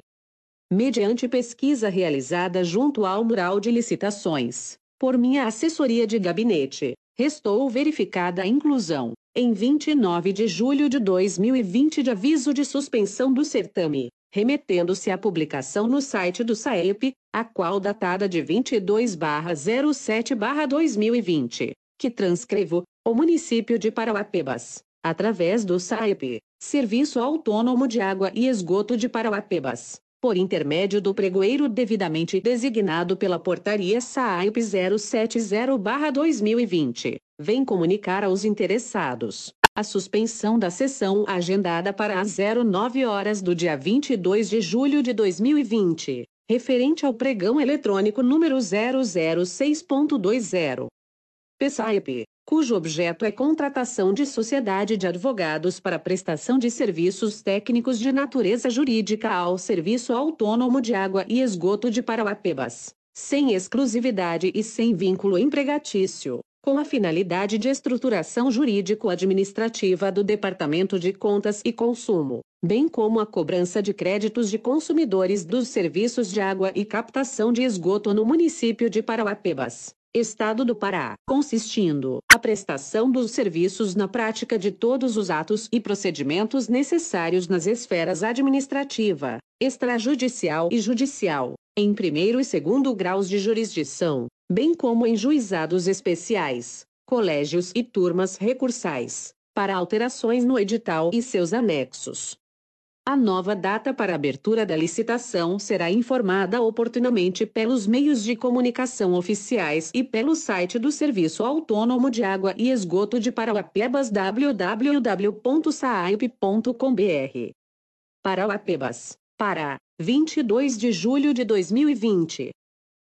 [SPEAKER 1] Mediante pesquisa realizada junto ao mural de licitações, por minha assessoria de gabinete, restou verificada a inclusão, em 29 de julho de 2020, de aviso de suspensão do certame, remetendo-se à publicação no site do SAEP, a qual datada de 22/07/2020, que transcrevo o município de Parauapebas, através do SAEP, Serviço Autônomo de Água e Esgoto de Parauapebas por intermédio do pregoeiro devidamente designado pela Portaria SAIP 070-2020, vem comunicar aos interessados a suspensão da sessão agendada para as 09 horas do dia 22 de julho de 2020, referente ao pregão eletrônico número 006.20. PSAIP, cujo objeto é contratação de sociedade de advogados para prestação de serviços técnicos de natureza jurídica ao Serviço Autônomo de Água e Esgoto de Parauapebas, sem exclusividade e sem vínculo empregatício, com a finalidade de estruturação jurídico-administrativa do Departamento de Contas e Consumo, bem como a cobrança de créditos de consumidores dos serviços de água e captação de esgoto no município de Parauapebas Estado do Pará, consistindo a prestação dos serviços na prática de todos os atos e procedimentos necessários nas esferas administrativa, extrajudicial e judicial, em primeiro e segundo graus de jurisdição, bem como em juizados especiais, colégios e turmas recursais, para alterações no edital e seus anexos, a nova data para abertura da licitação será informada oportunamente pelos meios de comunicação oficiais e pelo site do Serviço Autônomo de Água e Esgoto de Parauapebas www.saaipe.com.br. Parauapebas, Pará, 22 de julho de 2020.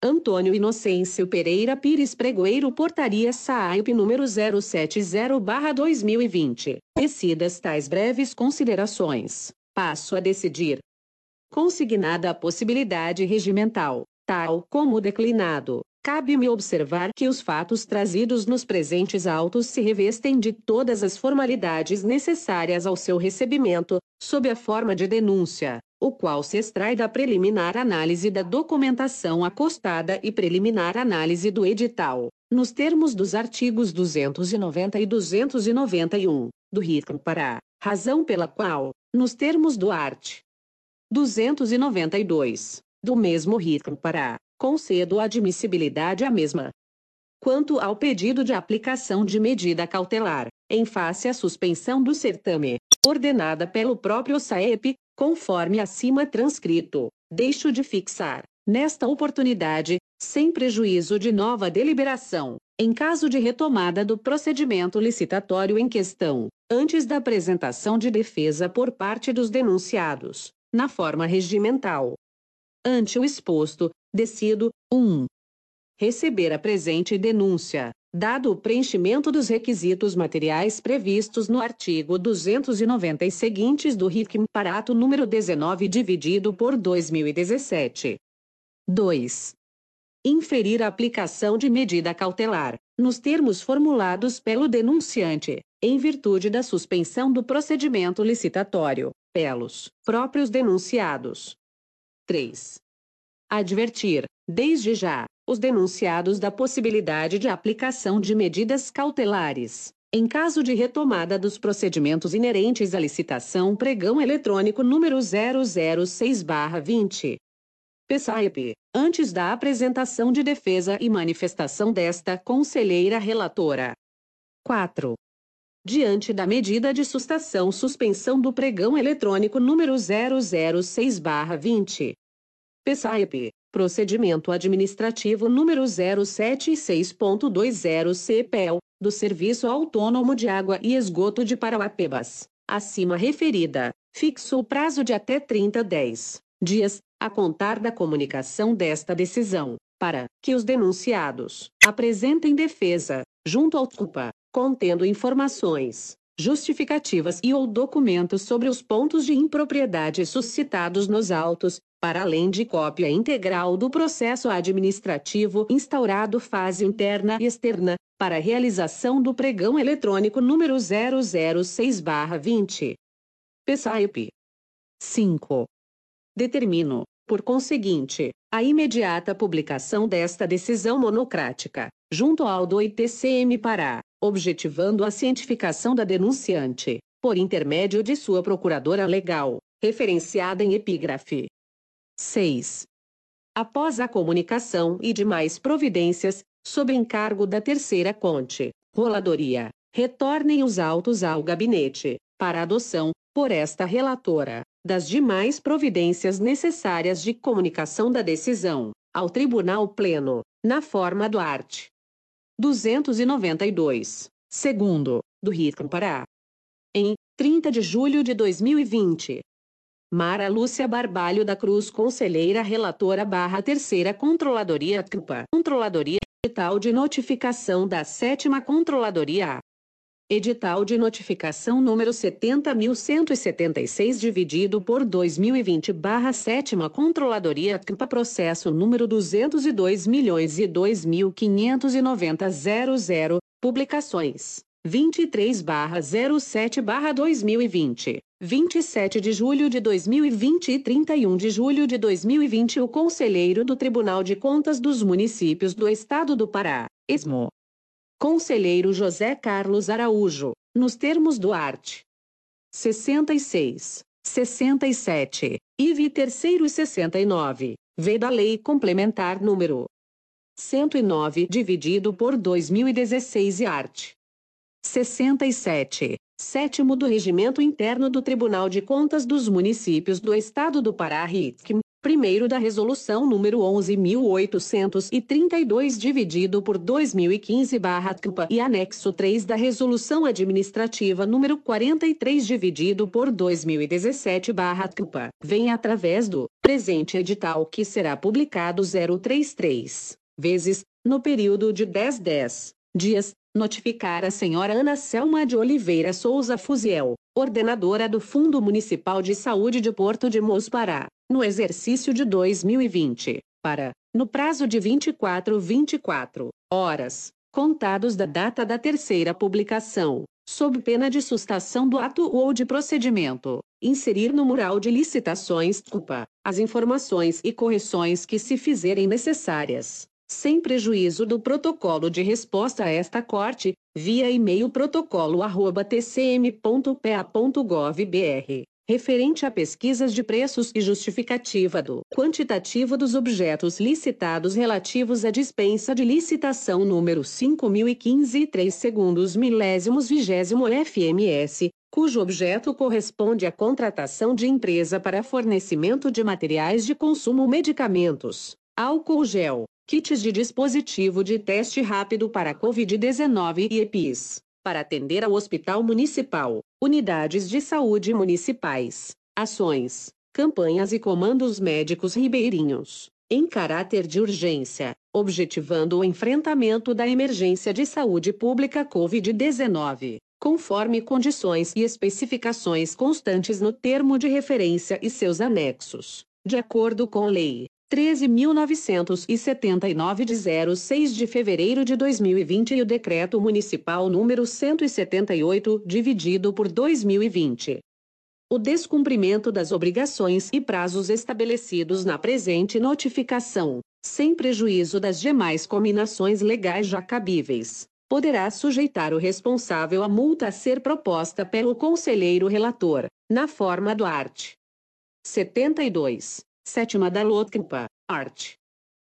[SPEAKER 1] Antônio Inocêncio Pereira Pires Pregoeiro Portaria SAAIP número 070-2020. Tecidas tais breves considerações passo a decidir. Consignada a possibilidade regimental, tal como declinado, cabe-me observar que os fatos trazidos nos presentes autos se revestem de todas as formalidades necessárias ao seu recebimento, sob a forma de denúncia, o qual se extrai da preliminar análise da documentação acostada e preliminar análise do edital, nos termos dos artigos 290 e 291 do RICM Pará, razão pela qual, nos termos do art. 292, do mesmo ritmo para, concedo admissibilidade à mesma. Quanto ao pedido de aplicação de medida cautelar, em face à suspensão do certame, ordenada pelo próprio SAEP, conforme acima transcrito, deixo de fixar, nesta oportunidade, sem prejuízo de nova deliberação, em caso de retomada do procedimento licitatório em questão, antes da apresentação de defesa por parte dos denunciados, na forma regimental. Ante o exposto, decido 1. Receber a presente denúncia, dado o preenchimento dos requisitos materiais previstos no artigo 290 e seguintes do RICM Parato número 19 dividido por 2017. 2. Inferir a aplicação de medida cautelar, nos termos formulados pelo denunciante, em virtude da suspensão do procedimento licitatório, pelos próprios denunciados. 3. Advertir, desde já, os denunciados da possibilidade de aplicação de medidas cautelares, em caso de retomada dos procedimentos inerentes à licitação pregão eletrônico número 006-20. PSAEP, antes da apresentação de defesa e manifestação desta conselheira relatora. 4 diante da medida de sustação suspensão do pregão eletrônico número 006/20. PSAEP, procedimento administrativo número 076.20 CPEL, do Serviço Autônomo de Água e Esgoto de Parauapebas, acima referida, fixo o prazo de até 30 10 dias, a contar da comunicação desta decisão, para que os denunciados apresentem defesa, junto ao TCUPA, contendo informações, justificativas e ou documentos sobre os pontos de impropriedade suscitados nos autos, para além de cópia integral do processo administrativo instaurado fase interna e externa, para a realização do pregão eletrônico número 006-20. PSAIP 5. Determino, por conseguinte, a imediata publicação desta decisão monocrática, junto ao do ITCM Pará, objetivando a cientificação da denunciante, por intermédio de sua procuradora legal, referenciada em epígrafe. 6. Após a comunicação e demais providências, sob encargo da terceira conte, roladoria, retornem os autos ao gabinete, para adoção, por esta relatora, das demais providências necessárias de comunicação da decisão, ao Tribunal Pleno, na forma do art. 292, segundo, do RICM Pará. Em 30 de julho de 2020. Mara Lúcia Barbalho da Cruz Conselheira Relatora barra Terceira Controladoria CUPA Controladoria Edital de Notificação da Sétima Controladoria Edital de notificação número 70.176 dividido por 2020 barra sétima Controladoria CMPA processo número 202 milhões e 2.590.00 publicações 23 barra 07 barra 2020 27 de julho de 2020 e 31 de julho de 2020 o Conselheiro do Tribunal de Contas dos Municípios do Estado do Pará, ESMO Conselheiro José Carlos Araújo, nos termos do art. 66, 67, IV terceiro e 69, V da Lei Complementar número 109 dividido por 2016 e art. 67, sétimo do Regimento Interno do Tribunal de Contas dos Municípios do Estado do Pará RITCM, primeiro da Resolução número 11.832 dividido por 2015-CMPA e anexo 3 da Resolução Administrativa número 43 dividido por 2017-CMPA, vem através do presente edital que será publicado 033 vezes, no período de 10 10 dias, notificar a senhora Ana Selma de Oliveira Souza Fuziel, ordenadora do Fundo Municipal de Saúde de Porto de Mos Pará, no exercício de 2020, para, no prazo de 24 24 horas, contados da data da terceira publicação, sob pena de sustação do ato ou de procedimento, inserir no mural de licitações CUPA as informações e correções que se fizerem necessárias, sem prejuízo do protocolo de resposta a esta corte, via e-mail protocolo@tcm.pa.gov.br referente a pesquisas de preços e justificativa do quantitativo dos objetos licitados relativos à dispensa de licitação número 5015 3 segundos milésimos vigésimo FMS, cujo objeto corresponde à contratação de empresa para fornecimento de materiais de consumo medicamentos, álcool gel, kits de dispositivo de teste rápido para COVID-19 e EPIs para atender ao Hospital Municipal, unidades de saúde municipais, ações, campanhas e comandos médicos ribeirinhos, em caráter de urgência, objetivando o enfrentamento da emergência de saúde pública Covid-19, conforme condições e especificações constantes no termo de referência e seus anexos, de acordo com Lei 13.979 de 06 de fevereiro de 2020 e o Decreto Municipal número 178, dividido por 2020. O descumprimento das obrigações e prazos estabelecidos na presente notificação, sem prejuízo das demais combinações legais já cabíveis, poderá sujeitar o responsável à multa a ser proposta pelo conselheiro relator, na forma do art. 72 Sétima da Lotcpa, Art.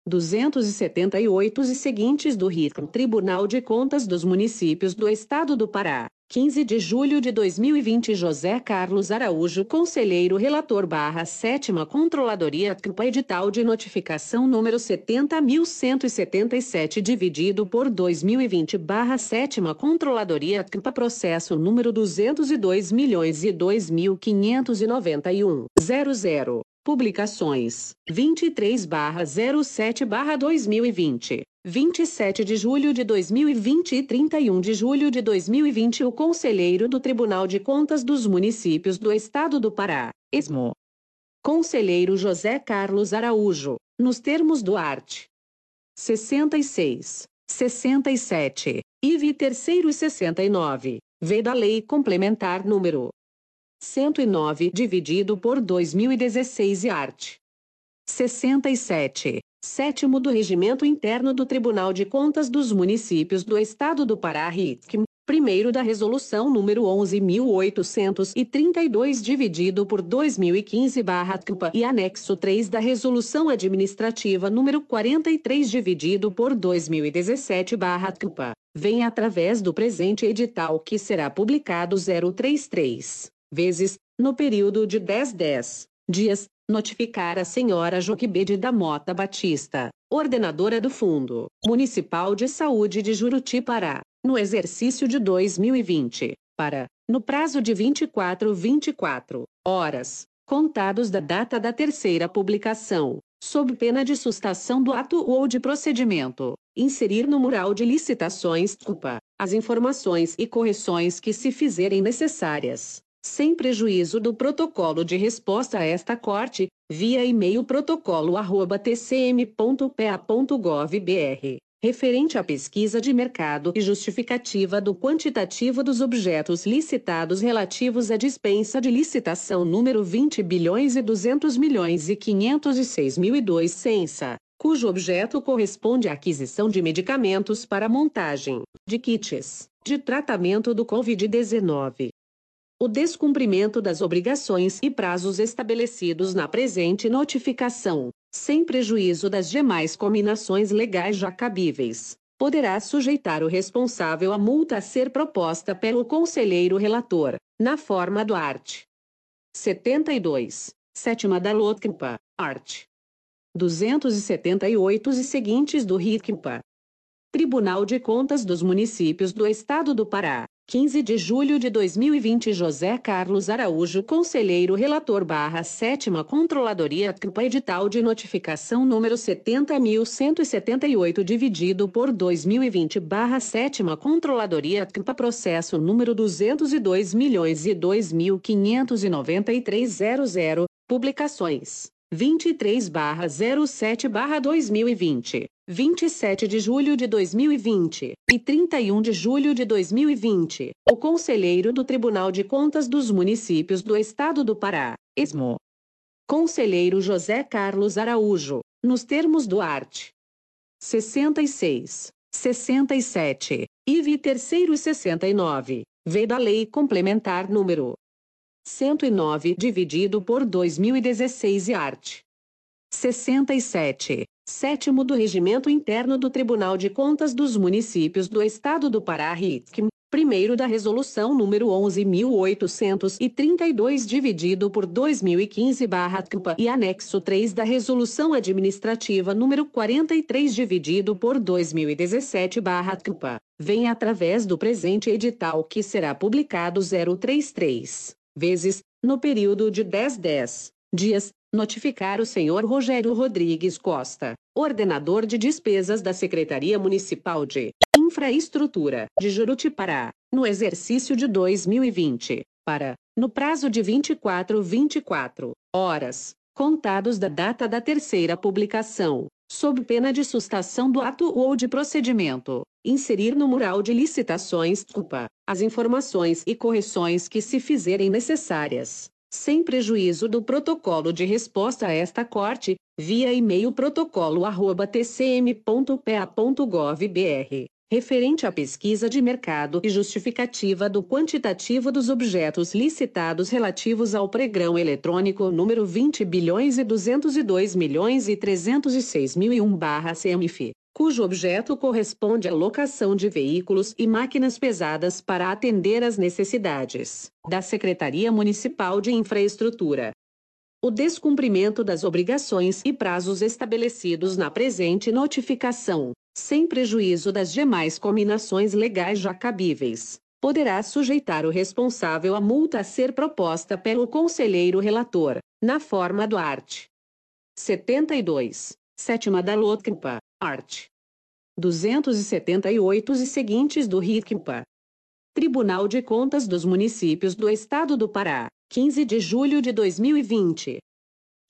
[SPEAKER 1] 278 e seguintes do RICM Tribunal de Contas dos Municípios do Estado do Pará. 15 de julho de 2020 José Carlos Araújo Conselheiro Relator barra 7 Controladoria CMPA Edital de Notificação número 70.177 dividido por 2020 barra 7 Controladoria CMPA Processo número 202 milhões e 2.591 00 Publicações 23 barra 07 barra 2020 27 de julho de 2020 e 31 de julho de 2020 o Conselheiro do Tribunal de Contas dos Municípios do Estado do Pará, ESMO. Conselheiro José Carlos Araújo, nos termos do art. 66, 67, IV terceiro e 69, V da Lei Complementar número 109 dividido por 2016 e art. 67, sétimo do Regimento Interno do Tribunal de Contas dos Municípios do Estado do Pará RITCM, primeiro da Resolução número 11.832 dividido por 2015-TCPA e anexo 3 da Resolução Administrativa número 43 dividido por 2017-TCPA, vem através do presente edital que será publicado 033 vezes, no período de 10 10 dias, notificar a senhora Joquebede da Mota Batista, ordenadora do Fundo Municipal de Saúde de Juruti Pará, no exercício de 2020, para, no prazo de 24 24 horas, contados da data da terceira publicação, sob pena de sustação do ato ou de procedimento, inserir no mural de licitações CUPA as informações e correções que se fizerem necessárias sem prejuízo do protocolo de resposta a esta corte, via e-mail protocolo@tcm.pa.gov.br, referente à pesquisa de mercado e justificativa do quantitativo dos objetos licitados relativos à dispensa de licitação número 20 bilhões e 200 milhões e 506 mil e dois censa, cujo objeto corresponde à aquisição de medicamentos para montagem de kits de tratamento do COVID-19 o descumprimento das obrigações e prazos estabelecidos na presente notificação, sem prejuízo das demais combinações legais já cabíveis, poderá sujeitar o responsável à multa a ser proposta pelo conselheiro relator, na forma do art. 72, sétima da LOTCMPA, art. 278 e seguintes do RICMPA. Tribunal de Contas dos Municípios do Estado do Pará, 15 de julho de 2020 José Carlos Araújo Conselheiro Relator barra 7 Controladoria CMPA Edital de Notificação número 70.178 dividido por 2020 barra 7 Controladoria CMPA Processo número 202 milhões e 2.593.00 Publicações 23 barra 07 barra 2020 27 de julho de 2020 e 31 de julho de 2020, o Conselheiro do Tribunal de Contas dos Municípios do Estado do Pará, ESMO. Conselheiro José Carlos Araújo, nos termos do art. 66, 67, IV terceiro e 69, V da Lei Complementar número 109 dividido por 2016 e art. 67, sétimo do Regimento Interno do Tribunal de Contas dos Municípios do Estado do Pará RITCM, primeiro da Resolução número 11.832 dividido por 2015-TCPA e anexo 3 da Resolução Administrativa número 43 dividido por 2017-TCPA, vem através do presente edital que será publicado 033 vezes, no período de 10 10 dias, notificar o senhor Rogério Rodrigues Costa, ordenador de despesas da Secretaria Municipal de Infraestrutura de Jurutipará, no exercício de 2020, para, no prazo de 24 24 horas, contados da data da terceira publicação, sob pena de sustação do ato ou de procedimento, inserir no mural de licitações CUPA as informações e correções que se fizerem necessárias. Sem prejuízo do protocolo de resposta a esta corte, via e-mail protocolo@tcm.pa.gov.br, referente à pesquisa de mercado e justificativa do quantitativo dos objetos licitados relativos ao pregão eletrônico número 20 bilhões e 202 milhões e 306 mil e 1 barra CMF, cujo objeto corresponde à locação de veículos e máquinas pesadas para atender às necessidades da Secretaria Municipal de Infraestrutura. O descumprimento das obrigações e prazos estabelecidos na presente notificação sem prejuízo das demais combinações legais já cabíveis, poderá sujeitar o responsável à multa a ser proposta pelo conselheiro relator, na forma do art. 72. Sétima da LOTCMPA, art. 278 e seguintes do RICMPA. Tribunal de Contas dos Municípios do Estado do Pará, 15 de julho de 2020.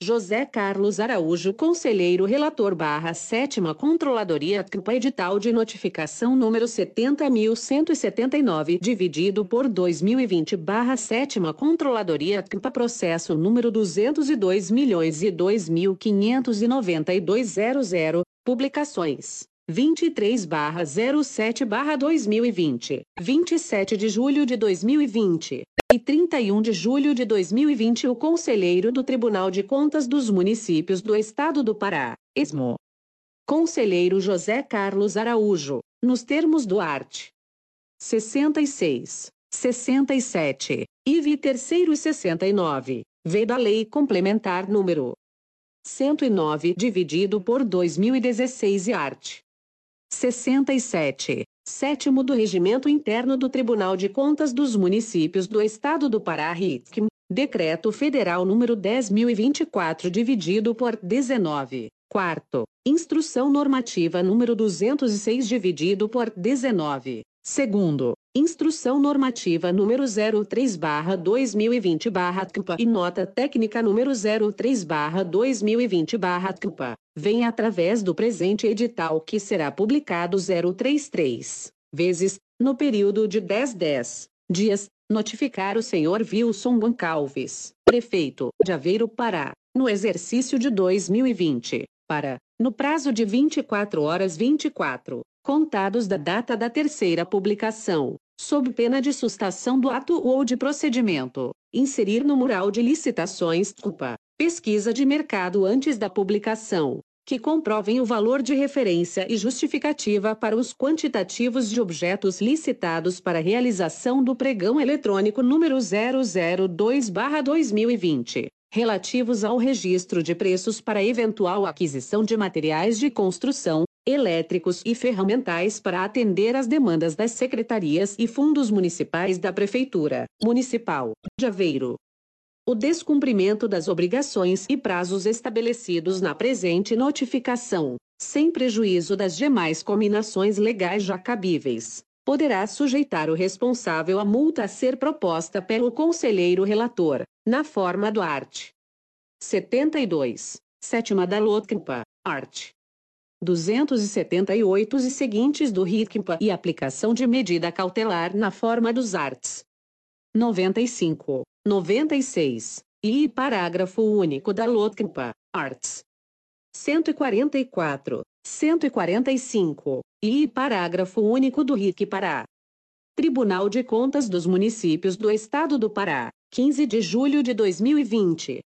[SPEAKER 1] José Carlos Araújo Conselheiro Relator barra 7 Controladoria CMPA Edital de Notificação número 70.179 dividido por 2020 barra 7 Controladoria CMPA Processo número 202 milhões e 2.592.00 Publicações 23 barra 07 barra 2020 27 de julho de 2020 e 31 de julho de 2020 o Conselheiro do Tribunal de Contas dos Municípios do Estado do Pará, ESMO. Conselheiro José Carlos Araújo, nos termos do art. 66, 67, IV terceiro e 69, V da Lei Complementar número 109 dividido por 2016 e art. 67, sétimo do Regimento Interno do Tribunal de Contas dos Municípios do Estado do Pará RITCM, Decreto Federal número 10.024 dividido por 19, quarto, Instrução Normativa número 206 dividido por 19, segundo, Instrução Normativa número 03/2020/CMPA e Nota Técnica número 03/2020/CMPA, vem através do presente edital que será publicado 033 vezes no período de 10 10 dias, notificar o senhor Wilson Goncalves, prefeito de Aveiro Pará, no exercício de 2020, para, no prazo de 24 horas 24 contados da data da terceira publicação, sob pena de sustação do ato ou de procedimento, inserir no mural de licitações, culpa, pesquisa de mercado antes da publicação, que comprovem o valor de referência e justificativa para os quantitativos de objetos licitados para realização do pregão eletrônico número 002/2020, relativos ao registro de preços para eventual aquisição de materiais de construção, elétricos e ferramentais para atender às demandas das secretarias e fundos municipais da Prefeitura Municipal de Aveiro. O descumprimento das obrigações e prazos estabelecidos na presente notificação, sem prejuízo das demais combinações legais já cabíveis, poderá sujeitar o responsável à multa a ser proposta pelo conselheiro relator, na forma do art. 72. Sétima da LOTCMPA, art. 278 e seguintes do RICMPA e aplicação de medida cautelar na forma dos arts. 95, 96 e parágrafo único da LOTCMPA, arts. 144, 145 e parágrafo único do RIC Pará. Tribunal de Contas dos Municípios do Estado do Pará, 15 de julho de 2020.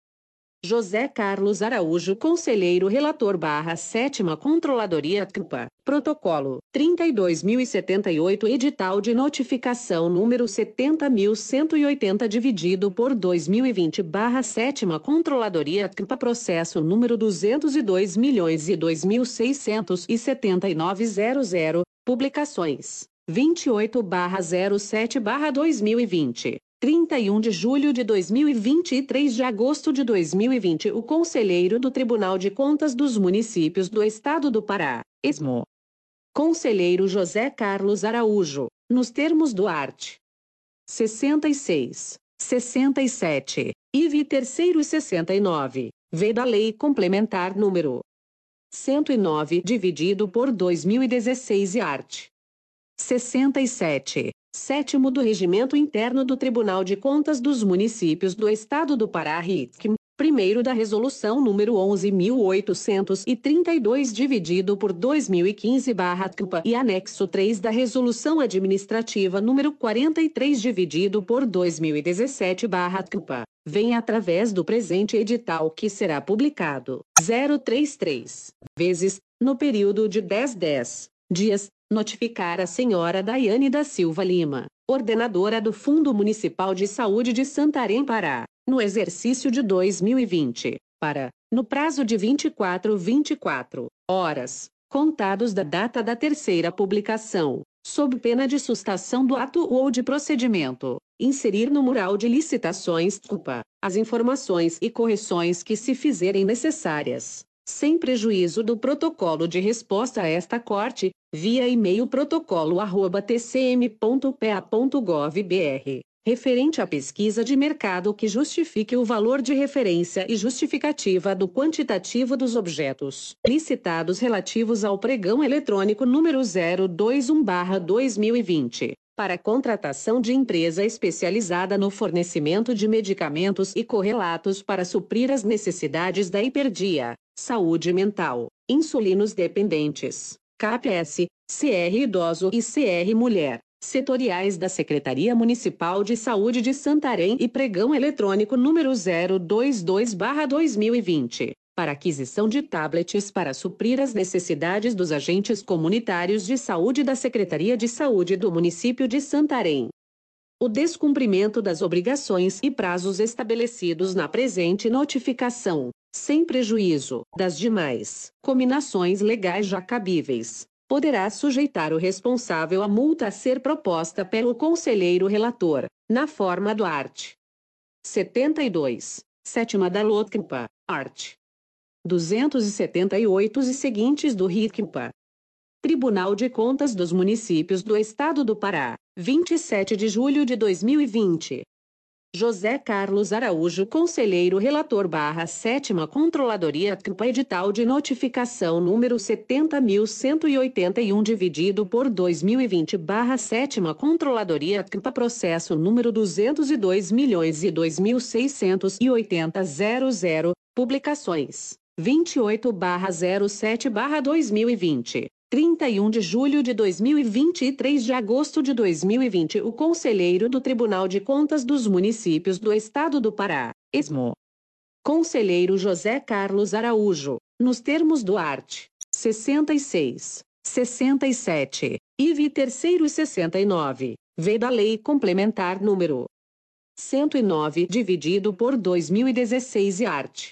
[SPEAKER 1] José Carlos Araújo Conselheiro Relator barra 7 Controladoria CMPA, Protocolo 32.078 Edital de Notificação número 70.180 dividido por 2020 barra 7 Controladoria CMPA Processo número 202 milhões e 2.679.00 Publicações 28 barra 07 barra 2020 31 de julho de 2020 e 3 de agosto de 2020, o Conselheiro do Tribunal de Contas dos Municípios do Estado do Pará, ESMO. Conselheiro José Carlos Araújo, nos termos do art. 66, 67, IV terceiro e 69, V da Lei Complementar número 109 dividido por 2016 e art. 67, sétimo do Regimento Interno do Tribunal de Contas dos Municípios do Estado do Pará RITCM, primeiro da Resolução número 11.832 dividido por 2015-CUPA e anexo 3 da Resolução Administrativa número 43 dividido por 2017-CUPA, vem através do presente edital que será publicado. 033 vezes, no período de 10 10 dias, notificar a senhora Daiane da Silva Lima, ordenadora do Fundo Municipal de Saúde de Santarém, Pará no exercício de 2020, para, no prazo de 24 24 horas, contados da data da terceira publicação, sob pena de sustação do ato ou de procedimento, inserir no mural de licitações CUPA as informações e correções que se fizerem necessárias, sem prejuízo do protocolo de resposta a esta corte, via e-mail protocolo@tcm.pa.gov.br referente à pesquisa de mercado que justifique o valor de referência e justificativa do quantitativo dos objetos licitados relativos ao pregão eletrônico número 021/2020, para contratação de empresa especializada no fornecimento de medicamentos e correlatos para suprir as necessidades da hiperdia, saúde mental, insulinos dependentes, CAPS, CR idoso e CR mulher setoriais da Secretaria Municipal de Saúde de Santarém e pregão eletrônico número 022/2020, para aquisição de tablets para suprir as necessidades dos agentes comunitários de saúde da Secretaria de Saúde do município de Santarém. O descumprimento das obrigações e prazos estabelecidos na presente notificação, sem prejuízo das demais cominações legais já cabíveis, poderá sujeitar o responsável à multa a ser proposta pelo conselheiro relator, na forma do art. 72. Sétima da LOTCMPA, art. 278 e seguintes do RICMPA. Tribunal de Contas dos Municípios do Estado do Pará, 27 de julho de 2020. José Carlos Araújo Conselheiro Relator barra Sétima Controladoria CMPA Edital de Notificação número 70.181 dividido por 2020 barra Sétima Controladoria CMPA Processo número 202 milhões e 2.680.00 Publicações 28 barra 07 barra 2020 31 de julho de 2020 e 3 de agosto de 2020, o Conselheiro do Tribunal de Contas dos Municípios do Estado do Pará, ESMO. Conselheiro José Carlos Araújo, nos termos do art. 66, 67, IV terceiro e 69, V da Lei Complementar número 109, dividido por 2016 e art.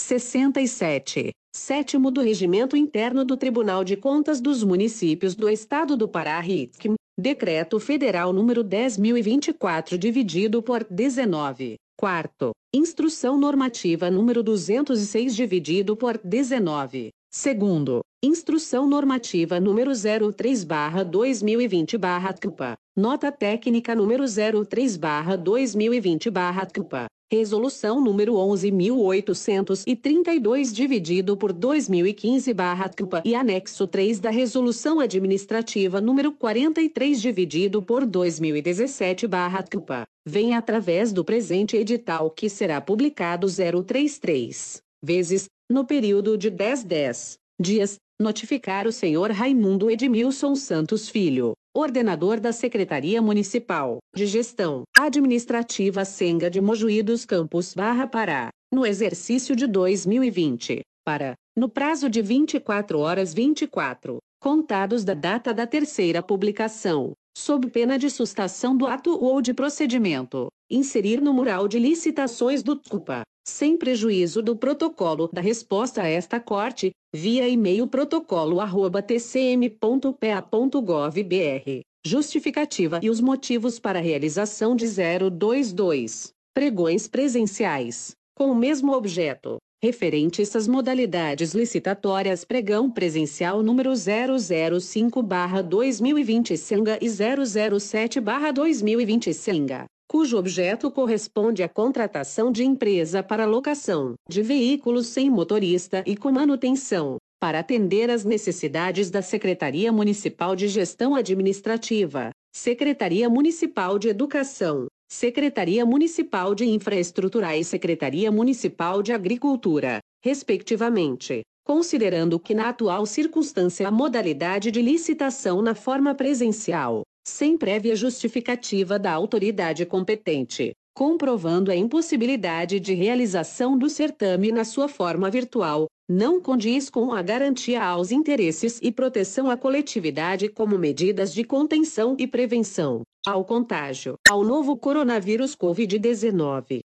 [SPEAKER 1] 67, sétimo do Regimento Interno do Tribunal de Contas dos Municípios do Estado do Pará RITCM, Decreto Federal número 10.024 dividido por 19, quarto, Instrução Normativa número 206 dividido por 19, segundo, Instrução Normativa número 03/2020/CPA, Nota Técnica número 03/2020/CPA. Resolução número 11.832 dividido por 2015/CUPA e anexo 3 da Resolução Administrativa número 43 dividido por 2017/CUPA, vem através do presente edital que será publicado 033 vezes no período de 10 10 dias. Notificar o senhor Raimundo Edmilson Santos Filho, ordenador da Secretaria Municipal de Gestão Administrativa Senga de Mojuí dos Campos Barra Pará, no exercício de 2020, para, no prazo de 24 horas 24, contados da data da terceira publicação, sob pena de sustação do ato ou de procedimento, inserir no mural de licitações do TCUPA, sem prejuízo do protocolo da resposta a esta corte, via e-mail protocolo@tcm.pa.gov.br. Justificativa e os motivos para a realização de 022 pregões presenciais. Com o mesmo objeto, referentes às modalidades licitatórias pregão presencial número 005/2020 Senga e 007/2020 Senga cujo objeto corresponde à contratação de empresa para locação de veículos sem motorista e com manutenção, para atender às necessidades da Secretaria Municipal de Gestão Administrativa, Secretaria Municipal de Educação, Secretaria Municipal de Infraestrutura e Secretaria Municipal de Agricultura, respectivamente, considerando que na atual circunstância a modalidade de licitação na forma presencial, sem prévia justificativa da autoridade competente, comprovando a impossibilidade de realização do certame na sua forma virtual, não condiz com a garantia aos interesses e proteção à coletividade como medidas de contenção e prevenção ao contágio ao novo coronavírus Covid-19.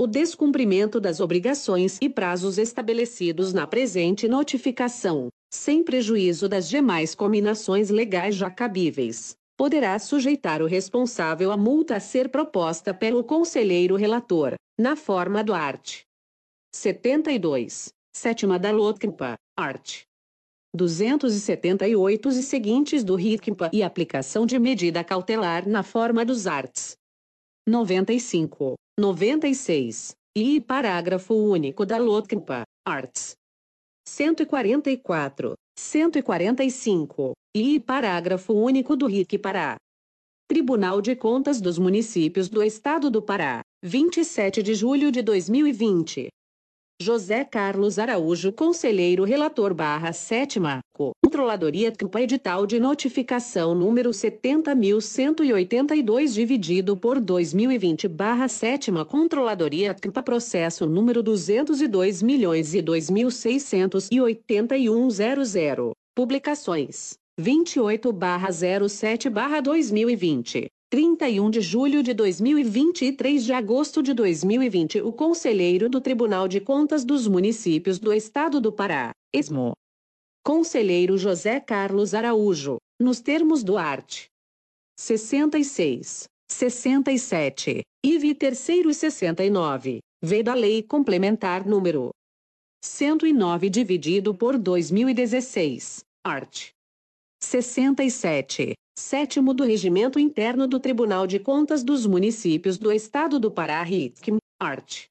[SPEAKER 1] O descumprimento das obrigações e prazos estabelecidos na presente notificação, sem prejuízo das demais combinações legais já cabíveis, poderá sujeitar o responsável à multa a ser proposta pelo conselheiro relator, na forma do art. 72. Sétima da LOTCMPA, art. 278 e seguintes do RICMPA e aplicação de medida cautelar na forma dos arts. 95, 96, e parágrafo único da LOTCMPA, arts. 144, 145, e parágrafo único do RIC Pará. Tribunal de Contas dos Municípios do Estado do Pará, 27 de julho de 2020. José Carlos Araújo Conselheiro Relator barra sétima, Controladoria Campa Edital de Notificação número 70.182 dividido por 2020 barra sétima. Controladoria Campa Processo número 202 milhões e 2.681.00 Publicações 28 barra 07 barra 2020 31 de julho de 2020 e 3 de agosto de 2020, o Conselheiro do Tribunal de Contas dos Municípios do Estado do Pará, ESMO. Conselheiro José Carlos Araújo, nos termos do art. 66, 67, IV terceiro e 69, V da Lei Complementar número 109 dividido por 2016, art. 67, sétimo do Regimento Interno do Tribunal de Contas dos Municípios do Estado do Pará RITCM, art.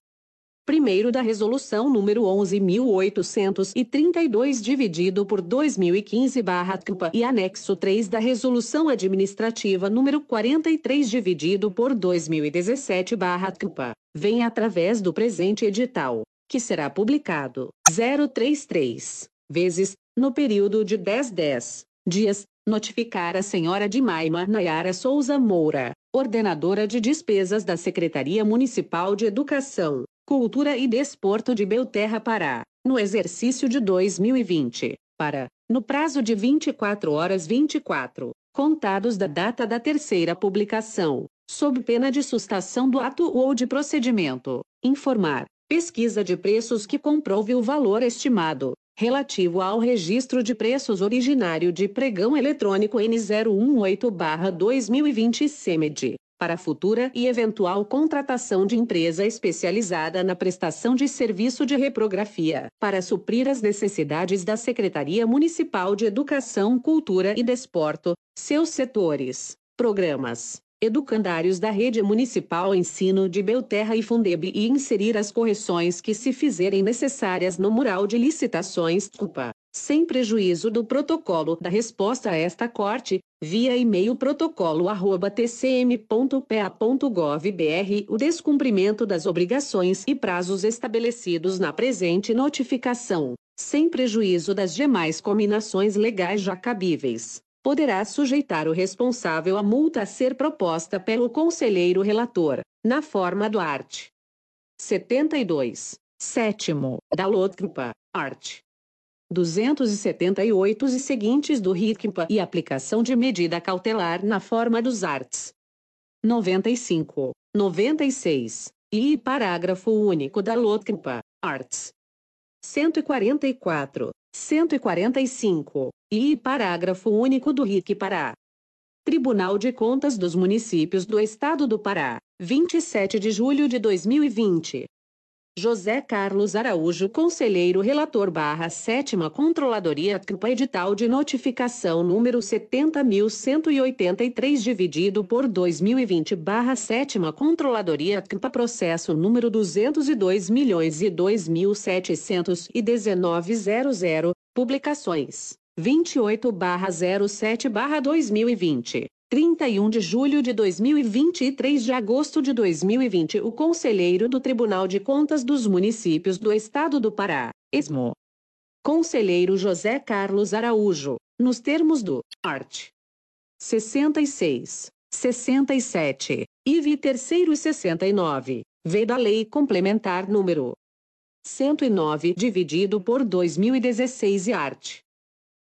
[SPEAKER 1] Primeiro da Resolução número 11.832 dividido por 2015-TCMPA e anexo 3 da Resolução Administrativa número 43 dividido por 2017-TCMPA, vem através do presente edital, que será publicado 033 vezes, no período de 10 10 dias, notificar a senhora de Maima Nayara Souza Moura, ordenadora de despesas da Secretaria Municipal de Educação, Cultura e Desporto de Belterra Pará, no exercício de 2020, para, no prazo de 24 horas 24, contados da data da terceira publicação, sob pena de sustação do ato ou de procedimento, informar pesquisa de preços que comprove o valor estimado, relativo ao registro de preços originário de pregão eletrônico N018-2020 CEMED, para futura e eventual contratação de empresa especializada na prestação de serviço de reprografia, para suprir as necessidades da Secretaria Municipal de Educação, Cultura e Desporto, seus setores, programas, educandários da Rede Municipal Ensino de Belterra e Fundeb e inserir as correções que se fizerem necessárias no mural de licitações, culpa, sem prejuízo do protocolo da resposta a esta corte, via e-mail protocolo@tcm.pa.gov.br o descumprimento das obrigações e prazos estabelecidos na presente notificação, sem prejuízo das demais combinações legais já cabíveis poderá sujeitar o responsável à multa a ser proposta pelo conselheiro relator, na forma do art. 72. Sétimo, da LOTCMPA, art. 278 e seguintes do RICMPA e aplicação de medida cautelar na forma dos arts. 95, 96, e parágrafo único da LOTCMPA, arts. 144, 145, e parágrafo único do RIC Pará. Tribunal de Contas dos Municípios do Estado do Pará, 27 de julho de 2020. José Carlos Araújo Conselheiro Relator barra Sétima Controladoria CMPA Edital de Notificação número 70.183 dividido por 2020 barra Sétima Controladoria CMPA Processo número 202 milhões e 2.719.00 Publicações 28 barra 07 barra 2020 31 de julho de 2020 e 3 de agosto de 2020, o Conselheiro do Tribunal de Contas dos Municípios do Estado do Pará, ESMO. Conselheiro José Carlos Araújo, nos termos do art. 66, 67, IV terceiro e 69, V da Lei Complementar número 109 dividido por 2016 e art.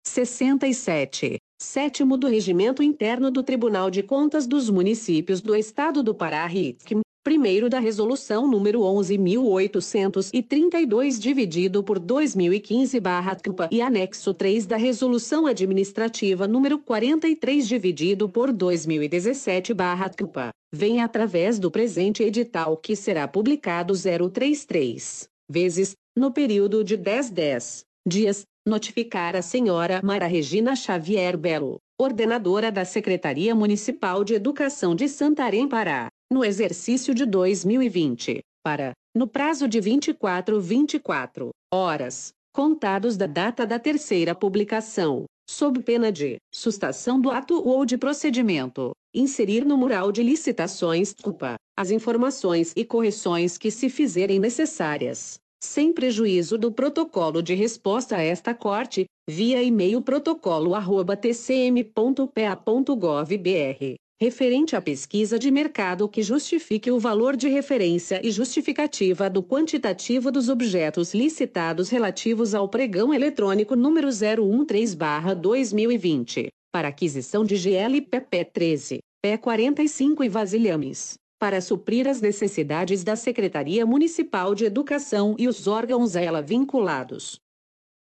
[SPEAKER 1] 67, sétimo do Regimento Interno do Tribunal de Contas dos Municípios do Estado do Pará RITCM, primeiro da Resolução número 11.832 dividido por 2015 TCPA e anexo 3 da Resolução Administrativa número 43 dividido por 2017 TCPA, vem através do presente edital que será publicado 033 vezes, no período de 10 10 dias, notificar a senhora Mara Regina Xavier Belo, ordenadora da Secretaria Municipal de Educação de Santarém Pará, no exercício de 2020, para, no prazo de 24 24 horas, contados da data da terceira publicação, sob pena de sustação do ato ou de procedimento, inserir no mural de licitações culpa, as informações e correções que se fizerem necessárias sem prejuízo do protocolo de resposta a esta corte, via e-mail protocolo@tcm.pa.gov.br, referente à pesquisa de mercado que justifique o valor de referência e justificativa do quantitativo dos objetos licitados relativos ao pregão eletrônico número 013/2020, para aquisição de GLPP 13, P45 e vasilhames para suprir as necessidades da Secretaria Municipal de Educação e os órgãos a ela vinculados.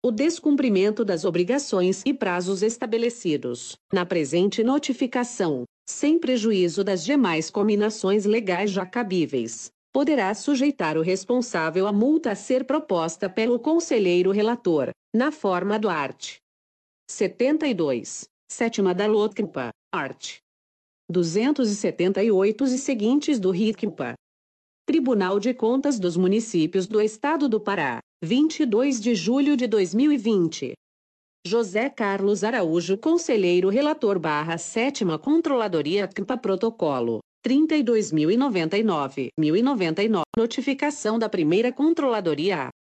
[SPEAKER 1] O descumprimento das obrigações e prazos estabelecidos na presente notificação, sem prejuízo das demais combinações legais já cabíveis, poderá sujeitar o responsável à multa a ser proposta pelo conselheiro relator, na forma do art. 72, sétima da LOTCMPA, art. 278 e seguintes do RICMPA. Tribunal de Contas dos Municípios do Estado do Pará, 22 de julho de 2020. José Carlos Araújo, Conselheiro Relator barra 7 Controladoria CMPA Protocolo, 32.099, 1099. Notificação da Primeira Controladoria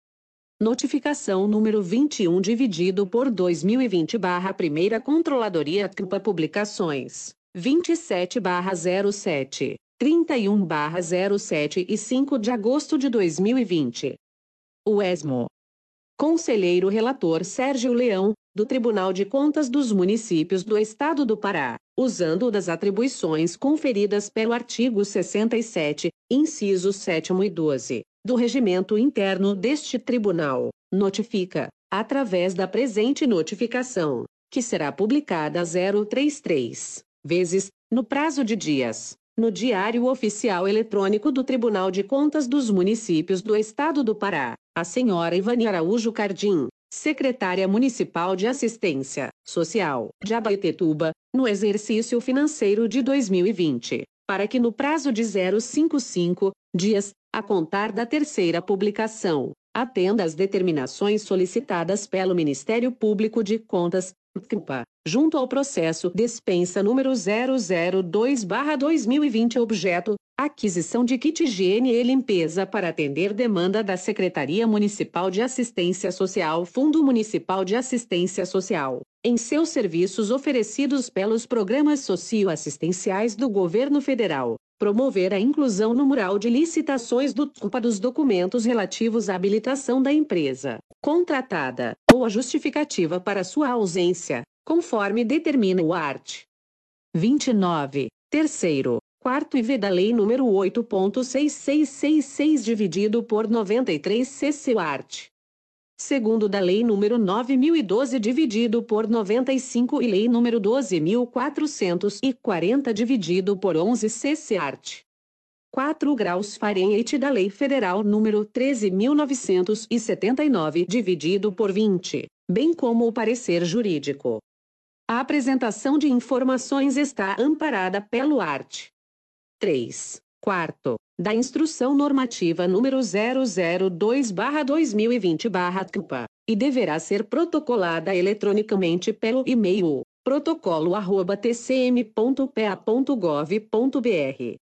[SPEAKER 1] Notificação número 21 dividido por 2020 barra Primeira Controladoria CMPA Publicações. 27/07, 31/07 e 5 de agosto de 2020. O ESMO. Conselheiro Relator Sérgio Leão, do Tribunal de Contas dos Municípios do Estado do Pará, usando das atribuições conferidas pelo artigo 67, incisos 7 e 12, do Regimento Interno deste Tribunal, notifica, através da presente notificação, que será publicada 033 vezes, no prazo de dias, no Diário Oficial Eletrônico do Tribunal de Contas dos Municípios do Estado do Pará, a senhora Ivani Araújo Cardim, secretária municipal de Assistência Social de Abaetetuba, no exercício financeiro de 2020, para que no prazo de 055 dias, a contar da terceira publicação, atenda às determinações solicitadas pelo Ministério Público de Contas, CMPA, junto ao processo dispensa número 002/2020 objeto aquisição de kit higiene e limpeza para atender demanda da Secretaria Municipal de Assistência Social, Fundo Municipal de Assistência Social, em seus serviços oferecidos pelos programas socioassistenciais do Governo Federal. Promover a inclusão no mural de licitações do TUPA dos documentos relativos à habilitação da empresa contratada ou a justificativa para sua ausência, conforme determina o art. 29, terceiro, quarto e V da Lei nº 8.6666 dividido por 93 CC art. Segundo da Lei nº 9012 dividido por 95 e Lei nº 12440 dividido por 11 CC art. 4 graus Fahrenheit da Lei Federal nº 13.979 dividido por 20, bem como o parecer jurídico. A apresentação de informações está amparada pelo art. 3. Quarto, da Instrução Normativa número 002/2020/CPA, e deverá ser protocolada eletronicamente pelo e-mail protocolo@tcm.pa.gov.br.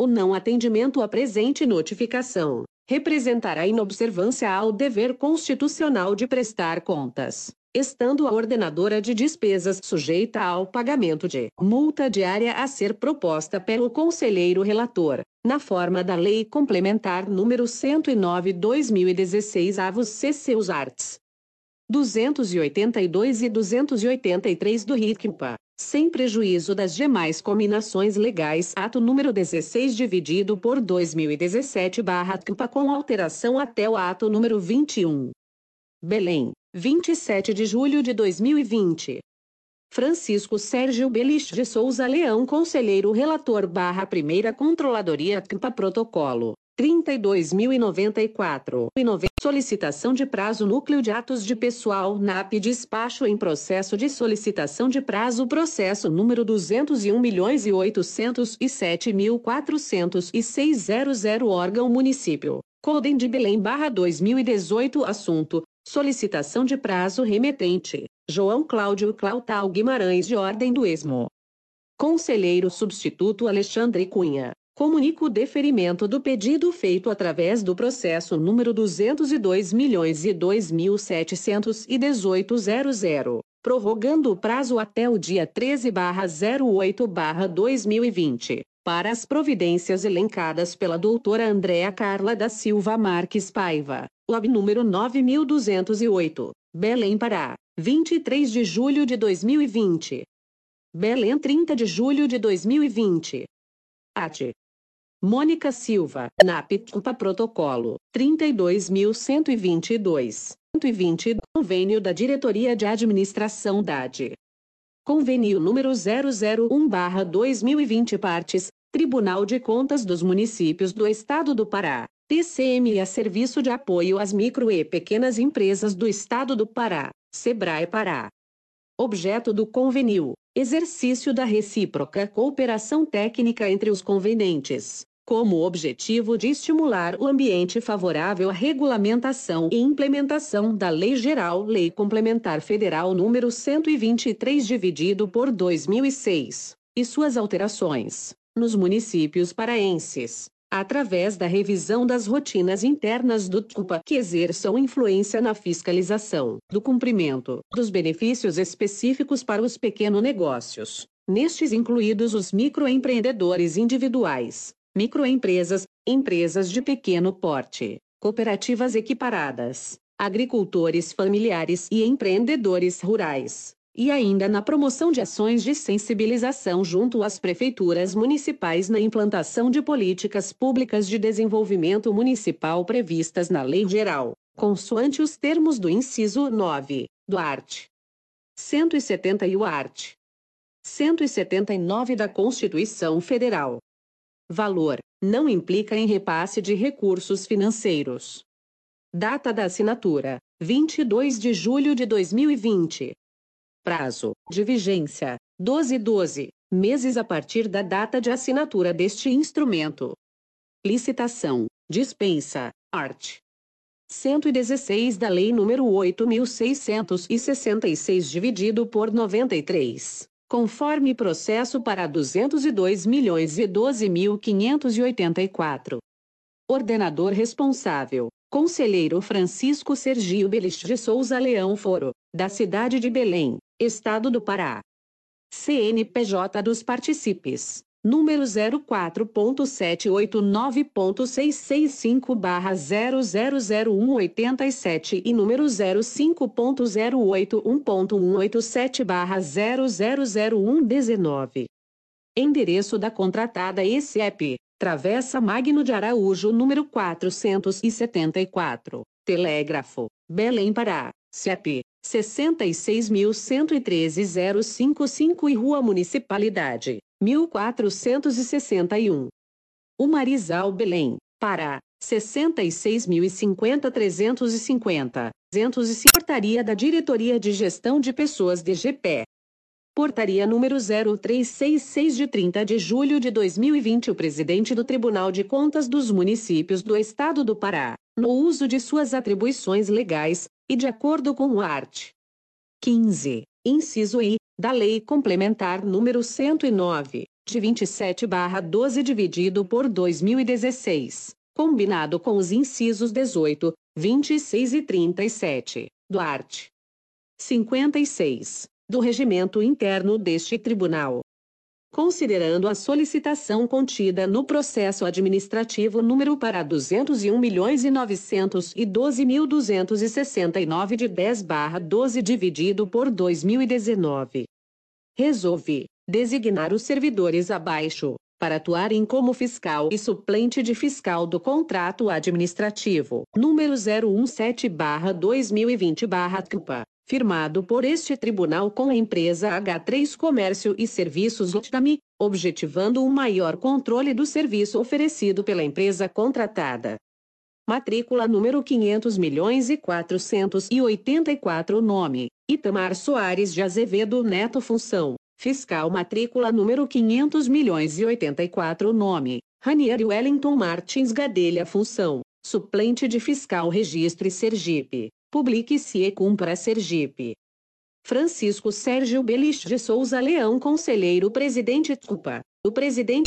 [SPEAKER 1] O não atendimento à presente notificação representará inobservância ao dever constitucional de prestar contas, estando a ordenadora de despesas sujeita ao pagamento de multa diária a ser proposta pelo conselheiro relator, na forma da Lei Complementar número 109/2016 avos CC os arts. 282 e 283 do RICMPA, sem prejuízo das demais combinações legais. Ato número 16 dividido por 2017/CMPA com alteração até o ato número 21. Belém, 27 de julho de 2020. Francisco Sérgio Belich de Souza Leão Conselheiro Relator barra Primeira Controladoria CMPA Protocolo 32.094. Solicitação de prazo Núcleo de Atos de Pessoal NAP Despacho em processo de solicitação de prazo Processo número 201.807.406.00 Órgão Município. Codem de Belém barra 2018 Assunto. Solicitação de prazo remetente. João Cláudio Clautal Guimarães de Ordem do Esmo. Conselheiro Substituto Alexandre Cunha. Comunico o deferimento do pedido feito através do processo número 202.002.718.00, prorrogando o prazo até o dia 13/08/2020, para as providências elencadas pela doutora Andréa Carla da Silva Marques Paiva, LOB número 9208, Belém Pará, 23 de julho de 2020. Belém 30 de julho de 2020. AT. Mônica Silva, NAP, UPA Protocolo, 32.122. 120 Convênio da Diretoria de Administração DAD. Convênio número 001-2020 Partes, Tribunal de Contas dos Municípios do Estado do Pará, TCM a Serviço de Apoio às Micro e Pequenas Empresas do Estado do Pará, SEBRAE Pará. Objeto do convênio: exercício da recíproca cooperação técnica entre os convenentes como objetivo de estimular o ambiente favorável à regulamentação e implementação da Lei Geral Lei Complementar Federal número 123 dividido por 2006 e suas alterações nos municípios paraenses, através da revisão das rotinas internas do TUPA que exerçam influência na fiscalização do cumprimento dos benefícios específicos para os pequenos negócios, nestes incluídos os microempreendedores individuais, microempresas, empresas de pequeno porte, cooperativas equiparadas, agricultores familiares e empreendedores rurais, e ainda na promoção de ações de sensibilização junto às prefeituras municipais na implantação de políticas públicas de desenvolvimento municipal previstas na Lei Geral, consoante os termos do inciso 9 do art. 170 e o art. 179 da Constituição Federal. Valor: não implica em repasse de recursos financeiros. Data da assinatura: 22 de julho de 2020. Prazo de vigência: 12 12 meses a partir da data de assinatura deste instrumento. Licitação: dispensa, art. 116 da Lei nº 8.666 dividido por 93 conforme processo para 202 milhões e 12.584. Ordenador responsável, Conselheiro Francisco Sergio Belich de Souza Leão Foro, da cidade de Belém, Estado do Pará. CNPJ dos participes número 04.789.665/000187 e número 05.081.187/000119. Endereço da contratada ECEP, Travessa Magno de Araújo, número 474, Telégrafo, Belém Pará, CEP 66.113.055 e Rua Municipalidade 1461. O Marizal Belém, Pará, 66.050 350, 205 Portaria da Diretoria de Gestão de Pessoas DGP. Portaria número 0366 de 30 de julho de 2020 O presidente do Tribunal de Contas dos Municípios do Estado do Pará, no uso de suas atribuições legais, e de acordo com o art. 15 inciso I, da Lei Complementar número 109, de 27/12 dividido por 2016, combinado com os incisos 18, 26 e 37, do art. 56 do regimento interno deste tribunal. Considerando a solicitação contida no processo administrativo número para 201.912.269 de 10/12 dividido por 2019. Resolve designar os servidores abaixo para atuarem como fiscal e suplente de fiscal do contrato administrativo número 017/2020/CUPA firmado por este tribunal com a empresa H3 Comércio e Serviços Lotdami, objetivando um maior controle do serviço oferecido pela empresa contratada. Matrícula número 500 milhões e 484 nome, Itamar Soares de Azevedo Neto Função, fiscal matrícula número 500 milhões e 84 nome, Ranier Wellington Martins Gadelha Função, suplente de fiscal registro Sergipe. Publique-se e cumpra Sergipe. Francisco Sérgio Belich de Souza Leão Conselheiro Presidente Tupa. O presidente